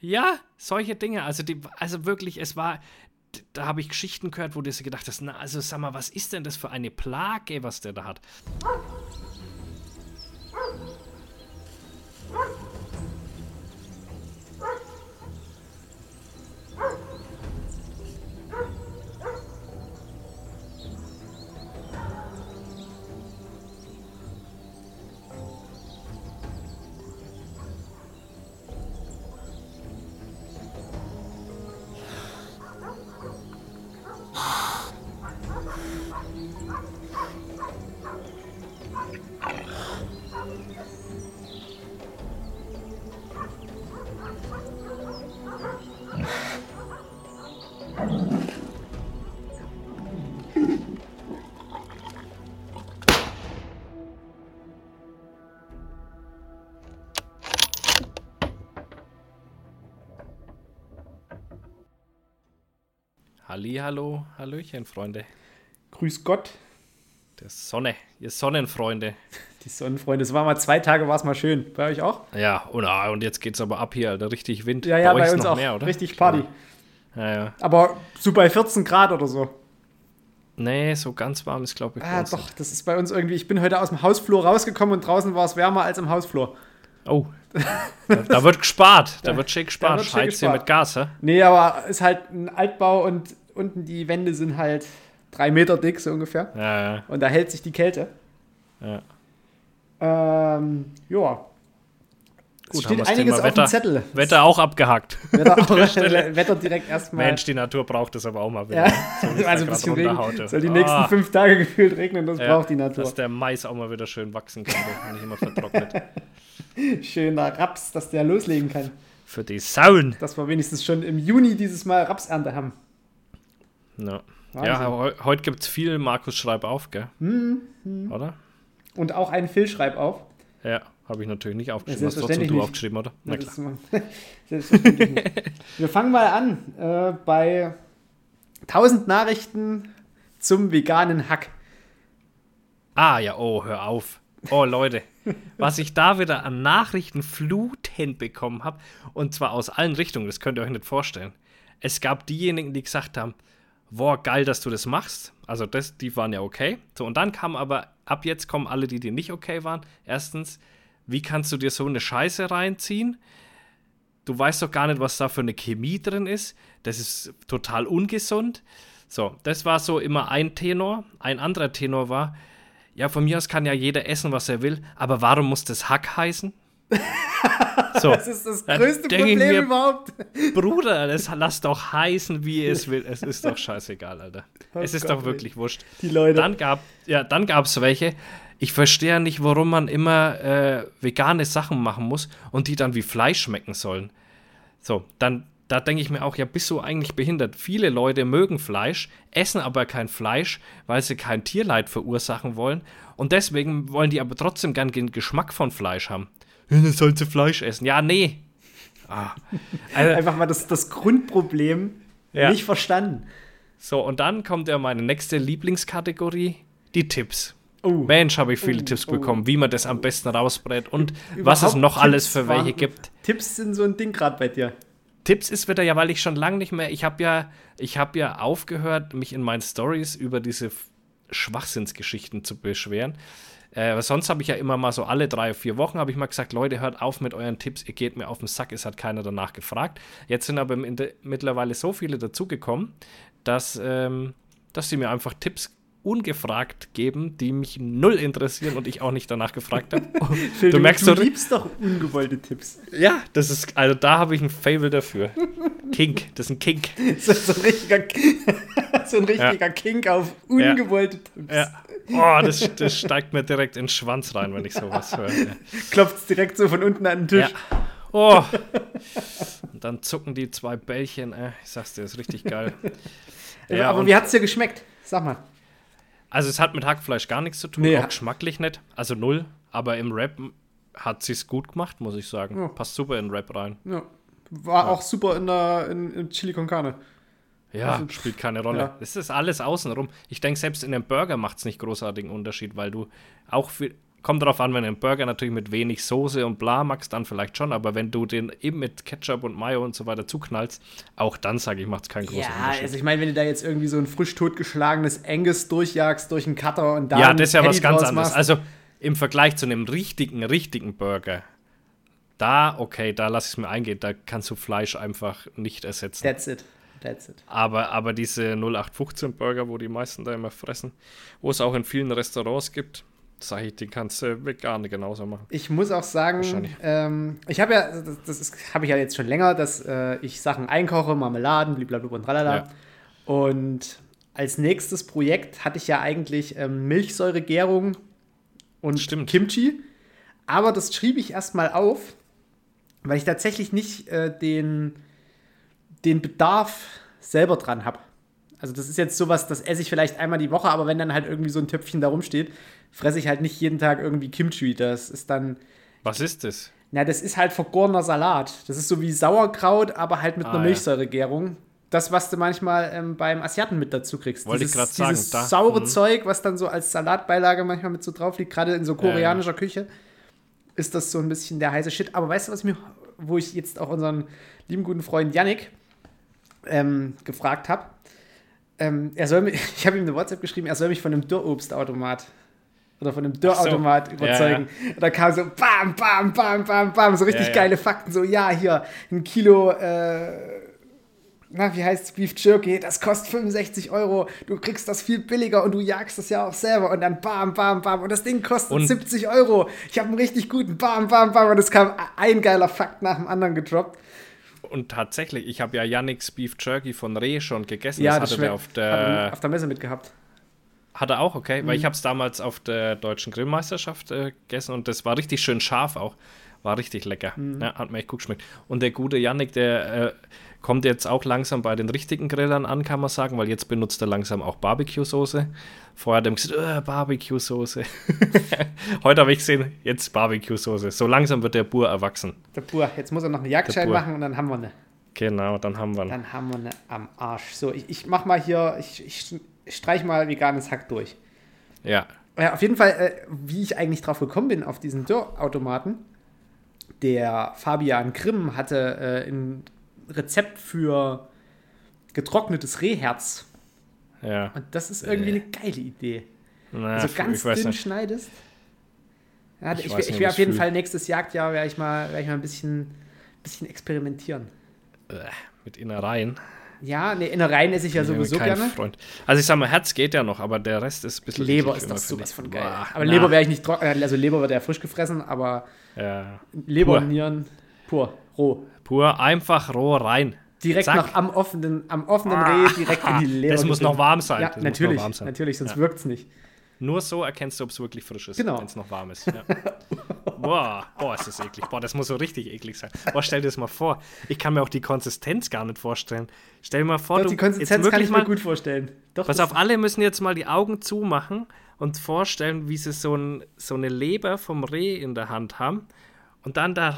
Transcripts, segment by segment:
Ja, solche Dinge. Also, die, also wirklich, es war, da habe ich Geschichten gehört, wo du dir gedacht hast, na, also sag mal, was ist denn das für eine Plage, was der da hat? Hallihallo, Hallöchen, Freunde. Grüß Gott. Der Sonne, ihr Sonnenfreunde. Die Sonnenfreunde, es war mal zwei Tage, war es mal schön. Bei euch auch? Ja, und, ah, und jetzt geht's aber ab hier, Alter, richtig Wind. Ja, ja, bei, bei uns auch. Mehr, richtig Party. Ja, ja. Aber so bei 14 Grad oder so. Nee, so ganz warm ist, glaube ich. Ah, doch, das ist bei uns irgendwie. Ich bin heute aus dem Hausflur rausgekommen und draußen war es wärmer als im Hausflur. Oh. da, da, wird gespart. Da wird schick gespart. Heizt hier mit Gas, hä? Nee, aber ist halt ein Altbau und unten die Wände sind halt drei Meter dick, so ungefähr. Ja, ja. Und da hält sich die Kälte. Ja. Ähm, ja. Gut, steht einiges auf Wetter, dem Zettel. Wetter auch abgehakt. Wetter, auch, Wetter direkt erstmal. Mensch, die Natur braucht das aber auch mal wieder. Ja. So, also ein bisschen Regen. Soll die nächsten oh. fünf Tage gefühlt regnen, das ja, braucht die Natur. Dass der Mais auch mal wieder schön wachsen kann und nicht immer vertrocknet. Schöner Raps, dass der loslegen kann. Für die Sauen. Dass wir wenigstens schon im Juni dieses Mal Rapsernte haben. Ja, ja he heute gibt es viel Markus Schreib auf, gell? Mhm. Oder? Und auch einen Phil Schreib auf. Ja, habe ich natürlich nicht aufgeschrieben. Ja, Hast trotzdem du nicht. aufgeschrieben, oder? Na klar. Selbstverständlich nicht. Wir fangen mal an äh, bei 1000 Nachrichten zum veganen Hack. Ah ja, oh, hör auf. Oh Leute, was ich da wieder an Nachrichten flutend bekommen habe, und zwar aus allen Richtungen, das könnt ihr euch nicht vorstellen. Es gab diejenigen, die gesagt haben, boah, geil, dass du das machst. Also das, die waren ja okay. So, und dann kam aber, ab jetzt kommen alle, die dir nicht okay waren. Erstens, wie kannst du dir so eine Scheiße reinziehen? Du weißt doch gar nicht, was da für eine Chemie drin ist. Das ist total ungesund. So, das war so immer ein Tenor. Ein anderer Tenor war, ja, von mir aus kann ja jeder essen, was er will, aber warum muss das Hack heißen? So. Das ist das größte Problem mir, überhaupt. Bruder, das lass doch heißen, wie es will. Es ist doch scheißegal, Alter. Oh es ist Gott, doch wirklich wurscht. Die Leute. Dann gab ja, dann gab's welche. Ich verstehe nicht, warum man immer äh, vegane Sachen machen muss und die dann wie Fleisch schmecken sollen. So, dann da denke ich mir auch, ja, bist du eigentlich behindert? Viele Leute mögen Fleisch, essen aber kein Fleisch, weil sie kein Tierleid verursachen wollen. Und deswegen wollen die aber trotzdem gern den Geschmack von Fleisch haben. Sollst du Fleisch essen. Ja, nee. Ah. Also, Einfach mal das, das Grundproblem ja. nicht verstanden. So, und dann kommt ja meine nächste Lieblingskategorie, die Tipps. Oh. Mensch, habe ich viele oh, Tipps bekommen, oh. wie man das am besten rausbrät und Überhaupt was es noch Tipps alles für welche gibt. Tipps sind so ein Ding gerade bei dir. Tipps ist wieder ja, weil ich schon lange nicht mehr, ich habe ja, ich habe ja aufgehört, mich in meinen Stories über diese Schwachsinnsgeschichten zu beschweren. Äh, sonst habe ich ja immer mal so alle drei, vier Wochen habe ich mal gesagt, Leute, hört auf mit euren Tipps, ihr geht mir auf den Sack, es hat keiner danach gefragt. Jetzt sind aber mittlerweile so viele dazugekommen, dass, ähm, dass sie mir einfach Tipps ungefragt geben, die mich null interessieren und ich auch nicht danach gefragt habe. du, du, merkst, du so, liebst doch ungewollte Tipps. Ja, das ist, also da habe ich ein Fable dafür. Kink, das ist ein Kink. so, so ein richtiger, so ein richtiger ja. Kink auf ungewollte Tipps. Ja. Oh, das, das steigt mir direkt in den Schwanz rein, wenn ich sowas höre. Ja. Klopft es direkt so von unten an den Tisch. Ja. Oh. Und dann zucken die zwei Bällchen. Äh, ich sag's dir, das ist richtig geil. Ja, aber wie hat's dir geschmeckt? Sag mal. Also es hat mit Hackfleisch gar nichts zu tun, nee, auch geschmacklich nicht. Also null. Aber im Rap hat sie es gut gemacht, muss ich sagen. Ja. Passt super in den Rap rein. Ja. War ja. auch super in der in, in Chili con Carne. Ja, also, spielt keine Rolle. Es ist alles außenrum. Ich denke, selbst in einem Burger macht es nicht großartigen Unterschied, weil du auch viel, Kommt darauf an, wenn du einen Burger natürlich mit wenig Soße und bla magst, dann vielleicht schon, aber wenn du den eben mit Ketchup und Mayo und so weiter zuknallst, auch dann sage ich, macht es keinen großen Ja, Unterschied. also ich meine, wenn du da jetzt irgendwie so ein frisch totgeschlagenes Angus durchjagst durch einen Cutter und da ja, das ist ja was ganz anderes. Also im Vergleich zu einem richtigen, richtigen Burger, da, okay, da lasse ich es mir eingehen, da kannst du Fleisch einfach nicht ersetzen. That's it. That's it. Aber, aber diese 0815 Burger, wo die meisten da immer fressen, wo es auch in vielen Restaurants gibt, ich, die kannst du vegan genauso machen. Ich muss auch sagen, ähm, ich habe ja, das, das habe ich ja jetzt schon länger, dass äh, ich Sachen einkoche, Marmeladen, blablabla und tralala. Ja. Und als nächstes Projekt hatte ich ja eigentlich ähm, Milchsäuregärung und Stimmt. Kimchi. Aber das schrieb ich erstmal auf, weil ich tatsächlich nicht äh, den, den Bedarf selber dran habe. Also das ist jetzt sowas, das esse ich vielleicht einmal die Woche, aber wenn dann halt irgendwie so ein Töpfchen da rumsteht, fresse ich halt nicht jeden Tag irgendwie Kimchi. Das ist dann, Was ist das? na, das ist halt vergorener Salat. Das ist so wie Sauerkraut, aber halt mit Ah, einer ja. Milchsäuregärung. Das, was du manchmal ähm, beim Asiaten mit dazu kriegst. Wollte ich Dieses- grad sagen, Dieses da- saure mhm. Zeug, was dann so als Salatbeilage manchmal mit so drauf liegt, gerade in so koreanischer Küche, ist das so ein bisschen der heiße Shit. Aber weißt du, was mir, wo ich jetzt auch unseren lieben guten Freund Yannick ähm, gefragt habe? Ähm, er soll mich, ich habe ihm eine WhatsApp geschrieben, er soll mich von einem Dürrobstautomat oder von einem Dörrautomat Ja, überzeugen. Und da kam so bam, bam, bam, bam, bam, so richtig Ja, ja. geile Fakten. So, ja, hier, ein Kilo, äh, na, wie heißt's, Beef Jerky, das kostet 65 Euro. Du kriegst das viel billiger und du jagst das ja auch selber. Und dann bam, bam, bam. Und das Ding kostet Und- 70 Euro. Ich habe einen richtig guten bam, bam, bam. Und es kam ein geiler Fakt nach dem anderen gedroppt. Und tatsächlich, ich habe ja Yannick's Beef Jerky von Reh schon gegessen. Ja, das das hatte der auf der. auf der Messe mitgehabt. Hat er auch, okay. Mhm. Weil ich habe es damals auf der deutschen Grillmeisterschaft äh, gegessen und das war richtig schön scharf auch. War richtig lecker. Mhm. Ja, hat mir echt gut geschmeckt. Und der gute Yannick, der äh, kommt jetzt auch langsam bei den richtigen Grillern an, kann man sagen, weil jetzt benutzt er langsam auch Barbecue-Soße. Vorher hat er gesagt, äh, Barbecue-Soße. Heute habe ich gesehen, jetzt Barbecue-Soße. So langsam wird der Bur erwachsen. Der Pur. Jetzt muss er noch einen Jagdschein machen und dann haben wir eine. Genau, dann haben wir ihn. Dann haben wir eine am Arsch. So, ich, ich mach mal hier, ich, ich streich mal veganes Hack durch. Ja, Ja, auf jeden Fall, äh, wie ich eigentlich drauf gekommen bin, auf diesen Dörrautomaten. Der Fabian Grimm hatte äh, ein Rezept für getrocknetes Rehherz. ja. Und das ist irgendwie eine geile Idee. Na, also ganz dünn nicht. schneidest. Ja, Ich ich, ich, will auf jeden fühl. Fall nächstes Jagdjahr werde ich mal, werde ich mal ein bisschen, bisschen experimentieren. Äh, mit Innereien. Ja, ne, Innereien esse ich ja Ich sowieso gerne. Freund. Also ich sag mal, Herz geht ja noch, aber der Rest ist ein bisschen Leber ist doch sowas von geil. Boah, aber na. Leber werde ich nicht trocken, also Leber wird ja frisch gefressen, aber Ja. Leber Pur. und Nieren pur, roh. Pur einfach roh rein. Direkt Zack. noch am offenen, am offenen Ah. Reh direkt in die Leber. Das muss noch warm sein. Ja, Das natürlich, warm sein. natürlich, sonst Ja. wirkt es nicht. Nur so erkennst du, ob es wirklich frisch ist, Genau. wenn es noch warm ist. Ja. Boah, boah, ist das eklig. Boah, das muss so richtig eklig sein. Boah, stell dir das mal vor. Ich kann mir auch die Konsistenz gar nicht vorstellen. Stell dir mal vor, Doch, du die jetzt Konsistenz kann wirklich ich mir mal, gut vorstellen. Doch, Pass auf, alle müssen jetzt mal die Augen zumachen und vorstellen, wie sie so, ein, so eine Leber vom Reh in der Hand haben und dann da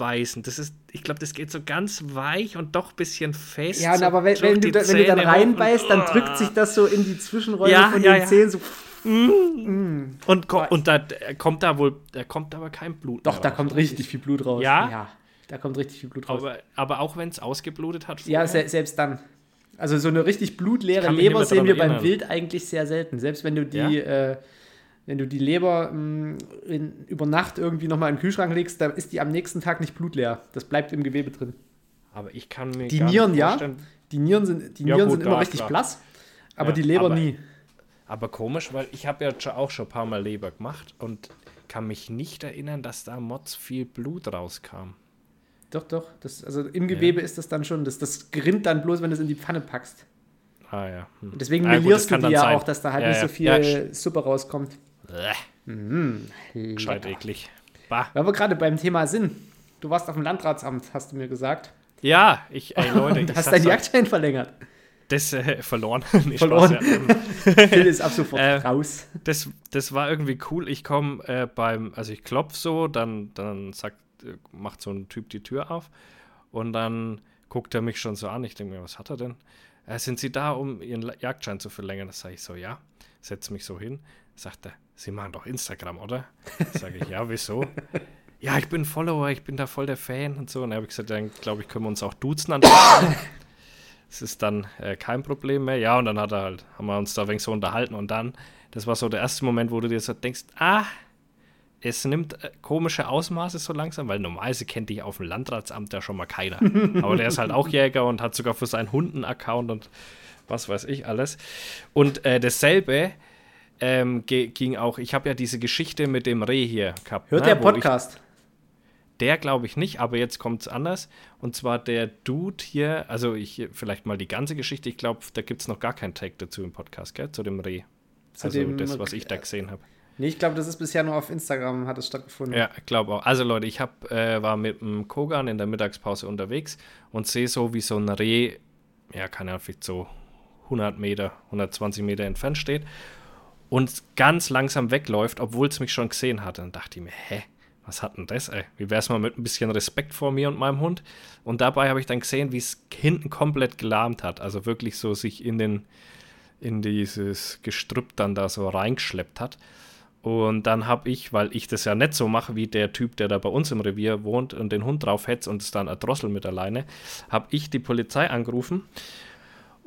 reinbeißen. Das ist, ich glaube, das geht so ganz weich und doch ein bisschen fest. Ja, so aber wenn, wenn, du, wenn du dann reinbeißt, und- dann drückt sich das so in die Zwischenräume Ja, von ja, den ja. Zähnen so. Und, ko- und da äh, kommt da wohl, da kommt aber kein Blut. Doch, mehr da raus. kommt richtig viel Blut raus. Ja? Ja, da kommt richtig viel Blut raus. Aber, aber auch wenn es ausgeblutet hat. ja, se selbst dann. Also so eine richtig blutleere Leber sehen wir beim erinnern. Wild eigentlich sehr selten. Selbst wenn du die, Ja? äh, wenn du die Leber mh, in, über Nacht irgendwie nochmal in den Kühlschrank legst, dann ist die am nächsten Tag nicht blutleer. Das bleibt im Gewebe drin. aber ich kann mir Die gar Nieren, nicht ja. Die Nieren sind, die Ja, Nieren gut, sind immer ja, richtig klar. blass, aber Ja, die Leber aber- nie. Aber komisch, weil ich habe ja auch schon ein paar Mal Leber gemacht und kann mich nicht erinnern, dass da Mods viel Blut rauskam. Doch, doch. Das, also im Gewebe ist das dann schon. Das, das gerinnt dann bloß, wenn du es in die Pfanne packst. Ah ja. Hm. Deswegen Ah, gut, melierst kann du die ja ja sein. auch, dass da halt Ja, nicht ja. so viel Ja, Suppe rauskommt. Bäh, Gescheit eklig. Bah. Weil wir gerade beim Thema sind. Du warst auf dem Landratsamt, hast du mir gesagt. Ja, ich, ey Leute, Und hast deinen Jagdschein verlängert. das äh, verloren. Nee, Verloren. Spaß, ja. Phil ist ab sofort Äh, raus. das, das war irgendwie cool. Ich komme äh, beim, also ich klopf so, dann, dann sagt, äh, macht so ein Typ die Tür auf und dann guckt er mich schon so an. Ich denke mir, was hat er denn? Äh, sind Sie da, um Ihren Jagdschein zu verlängern? Das sage ich so, ja. Setze mich so hin. Sagt er, Sie machen doch Instagram, oder? Sage ich, ja, wieso? ja, ich bin Follower, ich bin da voll der Fan und so. Und dann habe ich gesagt, dann glaube ich, können wir uns auch duzen an Das ist dann äh, kein Problem mehr. Ja, und dann hat er halt, haben wir uns da ein wenig so unterhalten und dann, das war so der erste Moment, wo du dir so denkst, ah, es nimmt äh, komische Ausmaße so langsam, weil normalerweise kennt dich auf dem Landratsamt ja schon mal keiner. Aber der ist halt auch Jäger und hat sogar für seinen Hunden Account und was weiß ich alles. Und äh, dasselbe ähm, ging auch, ich habe ja diese Geschichte mit dem Reh hier gehabt. Hört ne, der Podcast? Ich, der glaube ich nicht, aber jetzt kommt es anders. Und zwar der Dude hier, also ich vielleicht mal die ganze Geschichte, ich glaube, da gibt es noch gar keinen Tag dazu im Podcast, gell, zu dem Reh. Zu also dem, das, was ich da gesehen habe. Nee, ich glaube, das ist bisher nur auf Instagram hat es stattgefunden. Ja, ich glaube auch. Also Leute, ich hab, äh, war mit dem Kogan in der Mittagspause unterwegs und sehe so, wie so ein Reh, ja, keine Ahnung, vielleicht so 100 Meter, 120 Meter entfernt steht und ganz langsam wegläuft, obwohl es mich schon gesehen hatte. Und dachte ich mir, hä, was hat denn das, ey? Wie wäre es mal mit ein bisschen Respekt vor mir und meinem Hund? Und dabei habe ich dann gesehen, wie es hinten komplett gelahmt hat. Also wirklich so sich in den in dieses Gestrüpp dann da so reingeschleppt hat. Und dann habe ich, weil ich das ja nicht so mache wie der Typ, der da bei uns im Revier wohnt und den Hund drauf hetzt und es dann erdrosselt mit alleine, habe ich die Polizei angerufen.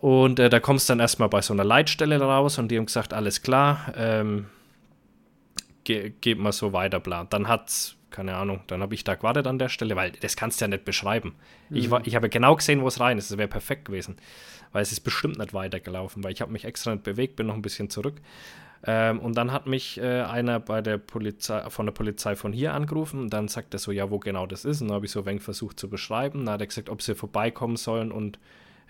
Und äh, da kommst du dann erstmal bei so einer Leitstelle raus und die haben gesagt, alles klar, ähm, ge geht mal so weiter, bla. Dann hat's, keine Ahnung, dann habe ich da gewartet an der Stelle, weil das kannst du ja nicht beschreiben. Mhm. Ich, ich habe genau gesehen, wo es rein ist, das wäre perfekt gewesen. Weil es ist bestimmt nicht weitergelaufen, weil ich habe mich extra nicht bewegt, bin noch ein bisschen zurück. Ähm, und dann hat mich äh, einer bei der Polizei, von der Polizei von hier angerufen und dann sagt er so, ja, wo genau das ist. Und dann habe ich so ein wenig versucht zu beschreiben. Dann hat er gesagt, ob sie vorbeikommen sollen und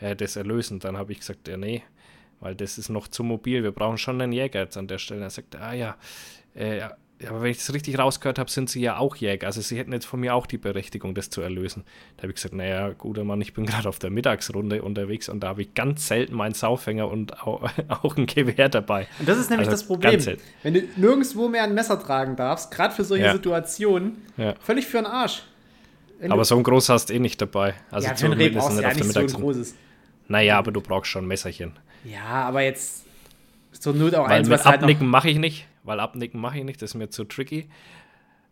äh, das erlösen. Dann habe ich gesagt, ja, nee, weil das ist noch zu mobil. Wir brauchen schon einen Jäger jetzt an der Stelle. Er sagt, ah ja, äh, ja, aber wenn ich das richtig rausgehört habe, sind sie ja auch Jäger. Also sie hätten jetzt von mir auch die Berechtigung, das zu erlösen. Da habe ich gesagt, naja, guter Mann, ich bin gerade auf der Mittagsrunde unterwegs und da habe ich ganz selten meinen Saufänger und auch, auch, ein Gewehr dabei. Und das ist nämlich also das Problem. Wenn du nirgendwo mehr ein Messer tragen darfst, gerade für solche ja. Situationen, ja. völlig für den Arsch. Wenn aber so ein groß hast du eh nicht dabei. Also ja, für ein Reh brauchst du ja nicht so ein großes. Naja, aber du brauchst schon ein Messerchen. Ja, aber jetzt zur Not auch Weil eins, was halt Abnicken mache ich nicht weil abnicken mache ich nicht, das ist mir zu tricky.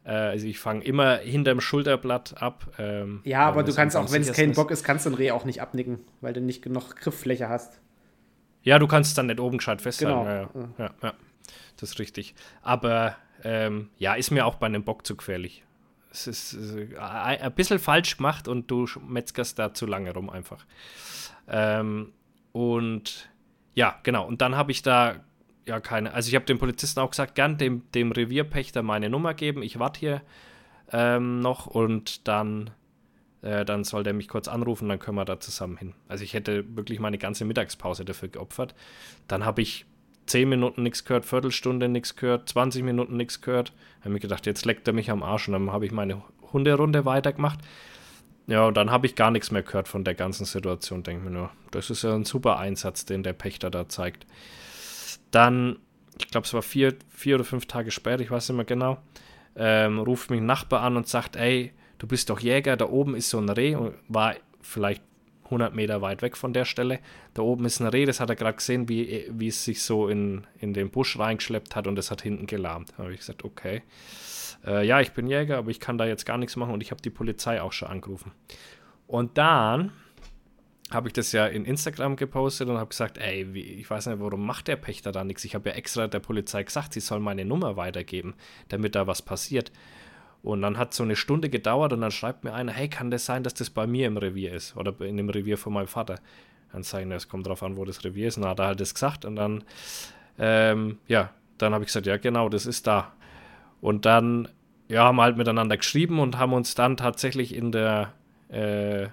Äh, also ich fange immer hinterm Schulterblatt ab. Ähm, ja, aber du kannst auch, wenn es kein Bock ist, kannst du ein Reh auch nicht abnicken, weil du nicht genug Grifffläche hast. Ja, du kannst es dann nicht oben gescheit festhalten. Genau. Ja, ja, ja, ja, das ist richtig. Aber ähm, ja, ist mir auch bei einem Bock zu gefährlich. Es ist äh, ein bisschen falsch gemacht und du metzgerst da zu lange rum einfach. Ähm, und ja, genau. Und dann habe ich da ja keine. Also ich habe dem Polizisten auch gesagt, gern dem, dem Revierpächter meine Nummer geben. Ich warte hier ähm, noch und dann, äh, dann soll der mich kurz anrufen, dann können wir da zusammen hin. Also ich hätte wirklich meine ganze Mittagspause dafür geopfert. Dann habe ich 10 Minuten nichts gehört, Viertelstunde nichts gehört, 20 Minuten nichts gehört. Habe mir gedacht, jetzt leckt er mich am Arsch und dann habe ich meine Hunderunde weitergemacht. Ja, und dann habe ich gar nichts mehr gehört von der ganzen Situation. Denke mir nur, das ist ja ein super Einsatz, den der Pächter da zeigt. Dann, ich glaube, es war vier, vier oder fünf Tage später, ich weiß nicht mehr genau, ähm, ruft mich ein Nachbar an und sagt, ey, du bist doch Jäger, da oben ist so ein Reh und war vielleicht 100 Meter weit weg von der Stelle. Da oben ist ein Reh, das hat er gerade gesehen, wie, wie es sich so in, in den Busch reingeschleppt hat und das hat hinten gelahmt. Da habe ich gesagt, okay. Äh, ja, ich bin Jäger, aber ich kann da jetzt gar nichts machen und ich habe die Polizei auch schon angerufen. Und dann habe ich das ja in Instagram gepostet und habe gesagt, ey, wie, ich weiß nicht, warum macht der Pächter da nichts? Ich habe ja extra der Polizei gesagt, sie soll meine Nummer weitergeben, damit da was passiert. Und dann hat so eine Stunde gedauert und dann schreibt mir einer, hey, kann das sein, dass das bei mir im Revier ist oder in dem Revier von meinem Vater? Dann sage ich, es kommt drauf an, wo das Revier ist. Und dann hat er halt das gesagt und dann, ähm, ja, dann habe ich gesagt, ja, genau, das ist da. Und dann, ja, haben wir halt miteinander geschrieben und haben uns dann tatsächlich in der, äh,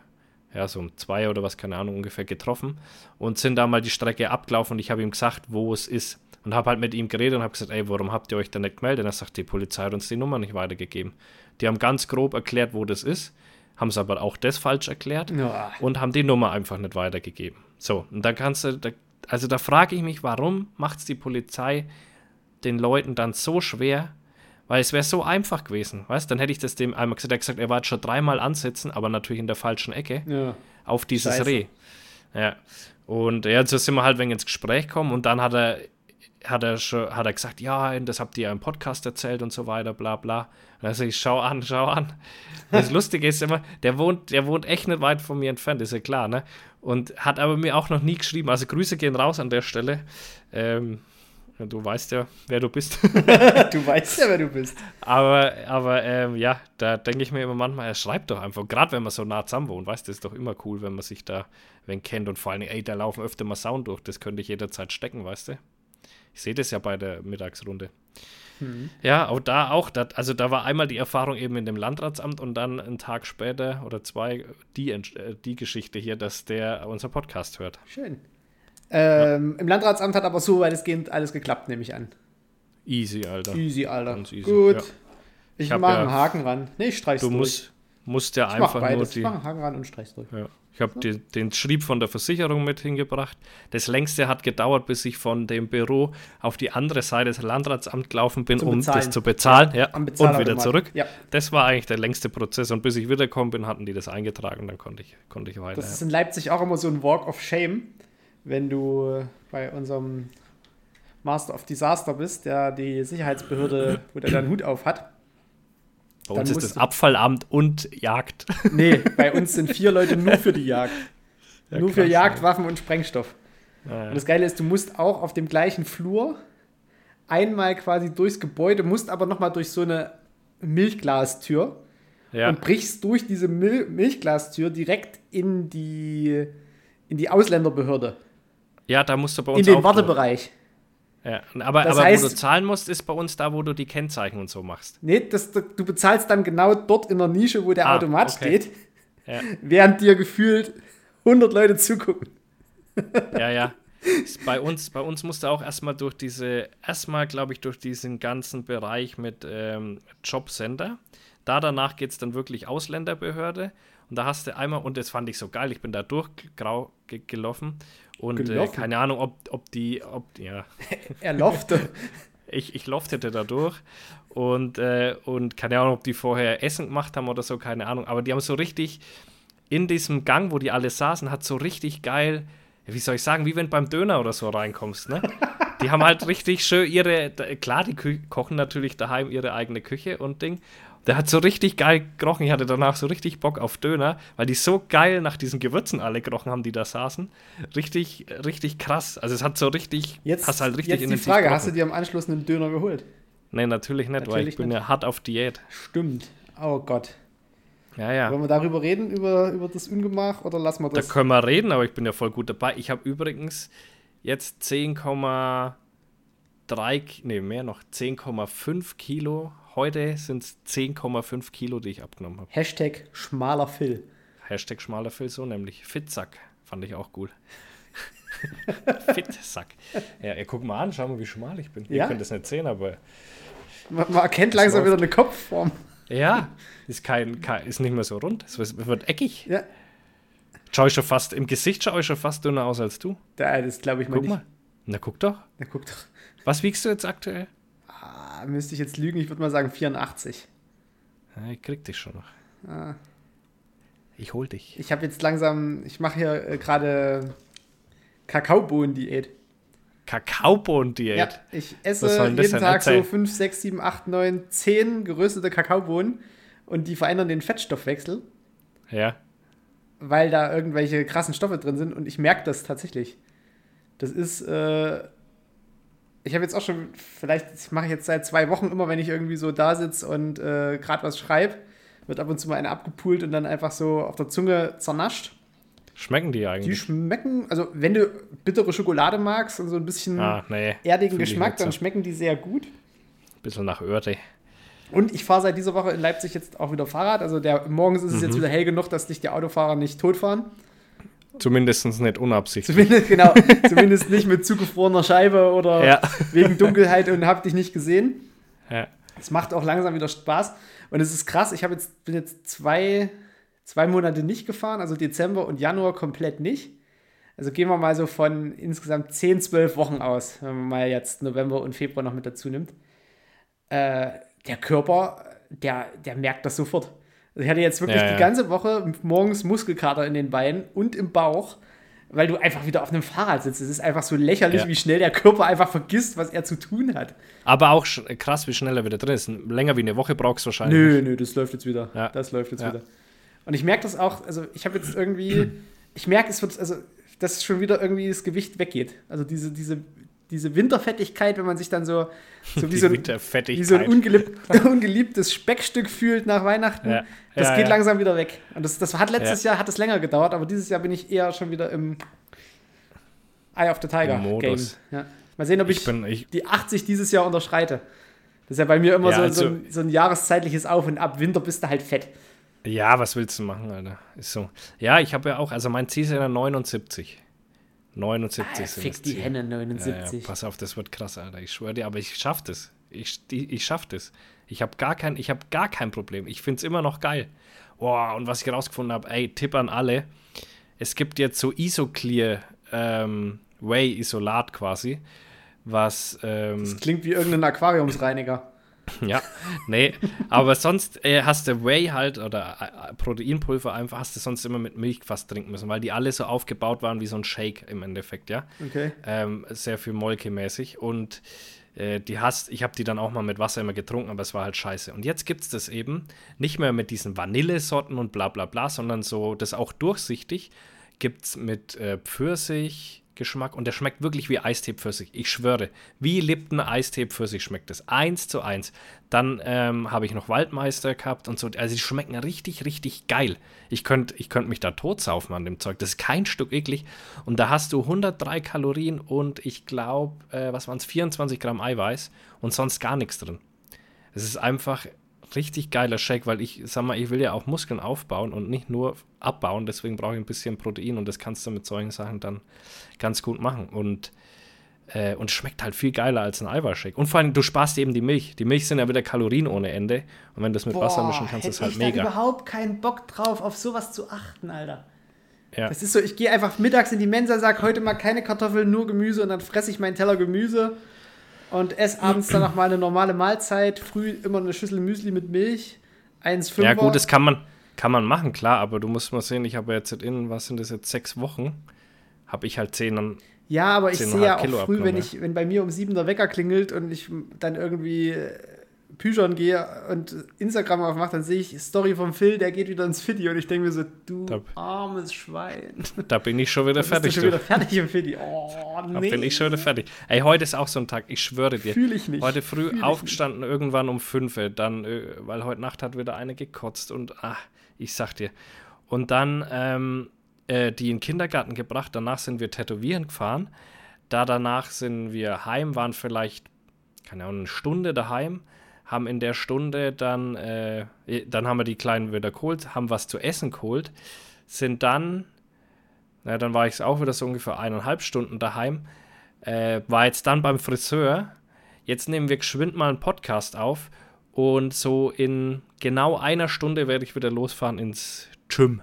ja, so um zwei oder was, keine Ahnung, ungefähr getroffen und sind da mal die Strecke abgelaufen und ich habe ihm gesagt, wo es ist. Und habe halt mit ihm geredet und habe gesagt, ey, warum habt ihr euch da nicht gemeldet? Und er sagt, die Polizei hat uns die Nummer nicht weitergegeben. Die haben ganz grob erklärt, wo das ist, haben es aber auch das falsch erklärt ja. und haben die Nummer einfach nicht weitergegeben. So, und dann kannst du, da, also da frage ich mich, warum macht es die Polizei den Leuten dann so schwer, weil es wäre so einfach gewesen, weißt Dann hätte ich das dem einmal gesagt. Er hat gesagt, er war schon dreimal ansetzen, aber natürlich in der falschen Ecke. Ja. auf dieses Scheiße. Reh. Ja. Und ja, so sind wir halt wegen ins Gespräch gekommen und dann hat er, hat er schon, hat er gesagt, ja, das habt ihr ja im Podcast erzählt und so weiter, bla bla. Und also ich schau an, schau an. Das Lustige ist immer, der wohnt, der wohnt echt nicht weit von mir entfernt, ist ja klar, ne? Und hat aber mir auch noch nie geschrieben. Also Grüße gehen raus an der Stelle. Ähm, du weißt ja, wer du bist. Du weißt ja, wer du bist. aber aber ähm, ja, da denke ich mir immer manchmal, er schreibt doch einfach. Gerade wenn man so nah zusammen wohnt, weißt du, ist doch immer cool, wenn man sich da wenn kennt und vor allem, ey, da laufen öfter mal Sound durch. Das könnte ich jederzeit stecken, weißt du? Ich sehe das ja bei der Mittagsrunde. Ja, auch da auch, dat, also da war einmal die Erfahrung eben in dem Landratsamt und dann einen Tag später oder zwei die, äh, die Geschichte hier, dass der unser Podcast hört. Schön. Ähm, Im Landratsamt hat aber so weitestgehend alles geklappt, nehme ich an. Easy, Alter. Easy, Alter. Ganz easy, Gut. ja. Ich, Ich mache ja- einen Haken ran. Nee, ich streich's Du durch. musst, musst ja ich einfach nur die. Ich mache einen Haken ran und streich's durch. Ja. Ich habe den Schrieb von der Versicherung mit hingebracht. Das längste hat gedauert, bis ich von dem Büro auf die andere Seite des Landratsamts gelaufen bin, Zum um Bezahlen. das zu bezahlen. Ja, und wieder zurück. Ja. Das war eigentlich der längste Prozess. Und bis ich wiedergekommen bin, hatten die das eingetragen. Dann konnte ich, konnte ich weiter. Das ist in Leipzig auch immer so ein Walk of Shame, wenn du bei unserem Master of Disaster bist, der die Sicherheitsbehörde, wo der dann Hut auf hat. Bei uns ist das Abfallamt und Jagd. Nee, bei uns sind vier Leute nur für die Jagd. Ja, nur für krass, Jagd, ja. Waffen und Sprengstoff. Ja, Und das Geile ist, du musst auch auf dem gleichen Flur einmal quasi durchs Gebäude, musst aber nochmal durch so eine Milchglastür und brichst durch diese Mil Milchglastür direkt in die, in die Ausländerbehörde, ja, da musst du bei in uns den auch durch. Ja. Aber, Das aber wo heißt- du zahlen musst, ist bei uns da, wo du die Kennzeichen und so machst. Nee, das, du bezahlst dann genau dort in der Nische, wo der Ah, Automat okay. steht, Ja. während dir gefühlt 100 Leute zugucken. Ja, ja. Bei uns, bei uns musste auch erstmal durch diese, erstmal glaube ich, durch diesen ganzen Bereich mit ähm, Jobcenter. Da danach geht es dann wirklich Ausländerbehörde. Und da hast du einmal, und das fand ich so geil, ich bin da durchgelaufen. Und äh, keine Ahnung, ob, ob die, ob, ja, Er lofte. ich, ich loftete da durch. Und, äh, und keine Ahnung, ob die vorher Essen gemacht haben oder so, keine Ahnung. Aber die haben so richtig in diesem Gang, wo die alle saßen, hat so richtig geil, wie soll ich sagen, wie wenn du beim Döner oder so reinkommst, ne? Die haben halt richtig schön ihre, klar, die kochen natürlich daheim ihre eigene Küche und Ding. Der hat so richtig geil gerochen. Ich hatte danach so richtig Bock auf Döner, weil die so geil nach diesen Gewürzen alle gerochen haben, die da saßen. Richtig, richtig krass. Also es hat so richtig, Jetzt, hast halt richtig jetzt die intensiv Frage, gerochen. hast du dir am Anschluss einen Döner geholt? Nee, natürlich nicht, weil Natürlich ich bin nicht. ja hart auf Diät. Stimmt. Oh Gott. Ja, ja. Wollen wir darüber reden, über, über das Ungemach, oder lassen wir Da das? können wir reden, aber ich bin ja voll gut dabei. Ich habe übrigens jetzt 10,3, Ki- nee, mehr noch, 10,5 Kilo. Heute sind es 10,5 Kilo, die ich abgenommen habe. Hashtag schmaler Phil. Hashtag schmaler Phil, so nämlich Fitsack. Fand ich auch cool. Fitsack. Ja, ja, guck mal an, schau mal, wie schmal ich bin. Ja? Ihr könnt es nicht sehen, aber Man, man erkennt langsam läuft. wieder eine Kopfform. ja, ist, kein, kein, ist nicht mehr so rund. Es wird, wird eckig. Ja, Schau ich schon fast, im Gesicht schaue ich schon fast dünner aus als du. da, das glaube ich mal Guck nicht. mal. Na, guck doch. Na, guck doch. Was wiegst du jetzt aktuell? Ah, müsste ich jetzt lügen, ich würde mal sagen 84. Ja, ich krieg dich schon noch. Ah. Ich hol dich. Ich habe jetzt langsam, ich mache hier äh, gerade Kakaobohnen-Diät. Kakaobohnen-Diät. Ja, ich esse jeden? Tag so Erzähl. 5, 6, 7, 8, 9, 10 geröstete Kakaobohnen und die verändern den Fettstoffwechsel, Ja. weil da irgendwelche krassen Stoffe drin sind und ich merke das tatsächlich. Das ist, äh, ich habe jetzt auch schon, vielleicht mache ich jetzt seit zwei Wochen immer, wenn ich irgendwie so da sitze und äh, gerade was schreibe, wird ab und zu mal eine abgepult und dann einfach so auf der Zunge zernascht. Schmecken die Die eigentlich? schmecken, also wenn du bittere Schokolade magst und so ein bisschen ah, nee. erdigen Geschmack, dann schmecken die sehr gut. Bisschen nach Öhrte. Und ich fahre seit dieser Woche in Leipzig jetzt auch wieder Fahrrad. Also der, morgens ist es Mhm. jetzt wieder hell genug, dass dich die Autofahrer nicht totfahren. Zumindest nicht unabsichtlich. Zumindest, genau, zumindest nicht mit zugefrorener Scheibe oder Ja. wegen Dunkelheit und hab dich nicht gesehen. ja. Es macht auch langsam wieder Spaß. Und es ist krass, ich jetzt, bin jetzt zwei, zwei Monate nicht gefahren, also Dezember und Januar komplett nicht. Also gehen wir mal so von insgesamt 10, 12 Wochen aus, wenn man mal jetzt November und Februar noch mit dazu nimmt. Äh, der Körper, der, der merkt das sofort. Also ich hatte jetzt wirklich Ja, ja. die ganze Woche morgens Muskelkater in den Beinen und im Bauch, weil du einfach wieder auf einem Fahrrad sitzt. Es ist einfach so lächerlich, Ja. wie schnell der Körper einfach vergisst, was er zu tun hat. Aber auch krass, wie schnell er wieder drin ist. Länger wie eine Woche brauchst du wahrscheinlich. Nö, nö, das läuft jetzt wieder. Ja. Das läuft jetzt wieder. Und ich merke das auch, also ich habe jetzt irgendwie, ich merke, es wird, also dass schon wieder irgendwie das Gewicht weggeht. Also diese, diese, diese Winterfettigkeit, wenn man sich dann so, so wie so ein, wie so ein ungelieb, ungeliebtes Speckstück fühlt nach Weihnachten. Ja. Das Ja, geht ja. langsam wieder weg. Und das, das hat letztes Jahr hat es länger gedauert, aber dieses Jahr bin ich eher schon wieder im Eye of the Tiger Game. Mal sehen, ob ich, Ich bin, ich, die 80 dieses Jahr unterschreite. Das ist ja bei mir immer so, also- so, ein, so ein jahreszeitliches Auf und Ab. Winter bist du halt fett. ja, was willst du machen, Alter? Ist so. Ja, ich habe ja auch, also mein Ziel ist ja 79. 79 Ah, sind fick das die Ziel. Henne, Ja, 79. ja, pass auf, das wird krass, Alter. Ich schwöre dir, aber ich schaff das. Ich, die, ich schaff das. Ich habe gar kein, ich habe gar kein Problem. Ich finde es immer noch geil. Boah, und was ich herausgefunden habe, ey, Tipp an alle. Es gibt jetzt so Isoclear ähm, Whey Isolat quasi, was ähm, Das klingt wie irgendein Aquariumsreiniger. ja, nee, aber sonst äh, hast du Whey halt oder äh, Proteinpulver einfach, hast du sonst immer mit Milch fast trinken müssen, weil die alle so aufgebaut waren wie so ein Shake im Endeffekt, ja. Okay. Ähm, sehr viel Molke-mäßig und äh, die hast, ich habe die dann auch mal mit Wasser immer getrunken, aber es war halt scheiße. Und jetzt gibt es das eben nicht mehr mit diesen Vanillesorten und bla bla bla, sondern so, das auch durchsichtig, gibt es mit äh, Pfirsich. Geschmack und der schmeckt wirklich wie Eistee Pfirsich. Ich schwöre, wie Lipton Eistee Pfirsich schmeckt es. Eins zu eins. Dann ähm, habe ich noch Waldmeister gehabt und so. Also die schmecken richtig, richtig geil. Ich könnte ich könnt mich da totsaufen an dem Zeug. Das ist kein Stück eklig. Und da hast du 103 Kalorien und ich glaube, äh, was waren es, 24 Gramm Eiweiß und sonst gar nichts drin. Es ist einfach richtig geiler Shake, weil ich sag mal, ich will ja auch Muskeln aufbauen und nicht nur abbauen. Deswegen brauche ich ein bisschen Protein und das kannst du mit solchen Sachen dann ganz gut machen. Und, äh, und schmeckt halt viel geiler als ein Eiweißshake. Und vor allem, du sparst eben die Milch. Die Milch sind ja wieder Kalorien ohne Ende. Und wenn du das mit Wasser mischen kannst, ist halt ich mega. überhaupt keinen Bock drauf, auf sowas zu achten, Alter. Ja. Das ist so, ich gehe einfach mittags in die Mensa, sag heute mal keine Kartoffeln, nur Gemüse und dann fresse ich meinen Teller Gemüse und esse abends dann noch mal eine normale Mahlzeit. Früh immer eine Schüssel Müsli mit Milch, 1,5. Ja, gut, das kann man, kann man machen, klar, aber du musst mal sehen, ich habe jetzt in, was sind das jetzt, sechs Wochen, habe ich halt zehn, Ja, aber ich 10,5 sehe ja auch Kilo früh, wenn, ich, wenn bei mir um sieben der Wecker klingelt und ich dann irgendwie äh, Pyjon gehe und Instagram aufmache, dann sehe ich Story vom Phil, der geht wieder ins Fitti und ich denke mir so, du Da- armes Schwein. da bin ich schon wieder Da bist fertig. du schon wieder fertig im Fitti. Oh, Da nee. bin ich schon wieder fertig. Ey, heute ist auch so ein Tag, ich schwöre dir. Fühl ich nicht. Heute früh Fühl aufgestanden, irgendwann um 5, dann, äh, weil heute Nacht hat wieder eine gekotzt und ach, ich sag dir. Und dann ähm, äh, die in den Kindergarten gebracht, danach sind wir tätowieren gefahren. Da danach sind wir heim, waren vielleicht, keine Ahnung, eine Stunde daheim, haben in der Stunde dann, äh, dann haben wir die Kleinen wieder geholt, haben was zu essen geholt, sind dann, na, dann war ich auch wieder so ungefähr eineinhalb Stunden daheim, äh, war jetzt dann beim Friseur. Jetzt nehmen wir geschwind mal einen Podcast auf und so in genau einer Stunde werde ich wieder losfahren ins Gym.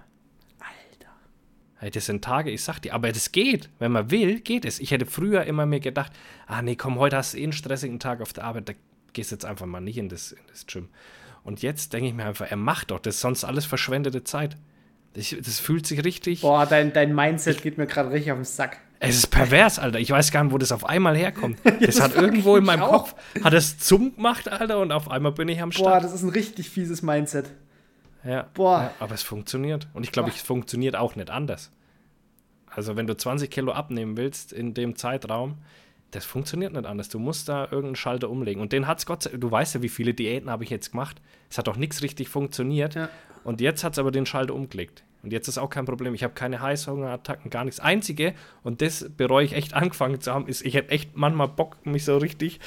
Alter. Das sind Tage, ich sag dir, aber das geht. Wenn man will, geht es. Ich hätte früher immer mir gedacht, ah nee, komm, heute hast du eh einen stressigen Tag auf der Arbeit, da gehst jetzt einfach mal nicht in das, in das Gym. Und jetzt denke ich mir einfach, er macht doch, das ist sonst alles verschwendete Zeit. Ich, das fühlt sich richtig. Boah, dein, dein Mindset geht mir gerade richtig auf den Sack. Es ist pervers, Alter. Ich weiß gar nicht, wo das auf einmal herkommt. Das, das hat irgendwo ich in meinem auch. Kopf, hat es Zumm gemacht, Alter, und auf einmal bin ich am Boah, Start. das ist ein richtig fieses Mindset. ja. boah. Ja, aber es funktioniert. Und ich glaube, Boah. es funktioniert auch nicht anders. Also, wenn du 20 Kilo abnehmen willst in dem Zeitraum, das funktioniert nicht anders. Du musst da irgendeinen Schalter umlegen. Und den hat es Gott sei Du weißt ja, wie viele Diäten habe ich jetzt gemacht. Es hat doch nichts richtig funktioniert. Ja. Und jetzt hat es aber den Schalter umgelegt. Und jetzt ist auch kein Problem. Ich habe keine Heißhungerattacken, gar nichts. Einzige, und das bereue ich echt angefangen zu haben, ist, ich hätte echt manchmal Bock, mich so richtig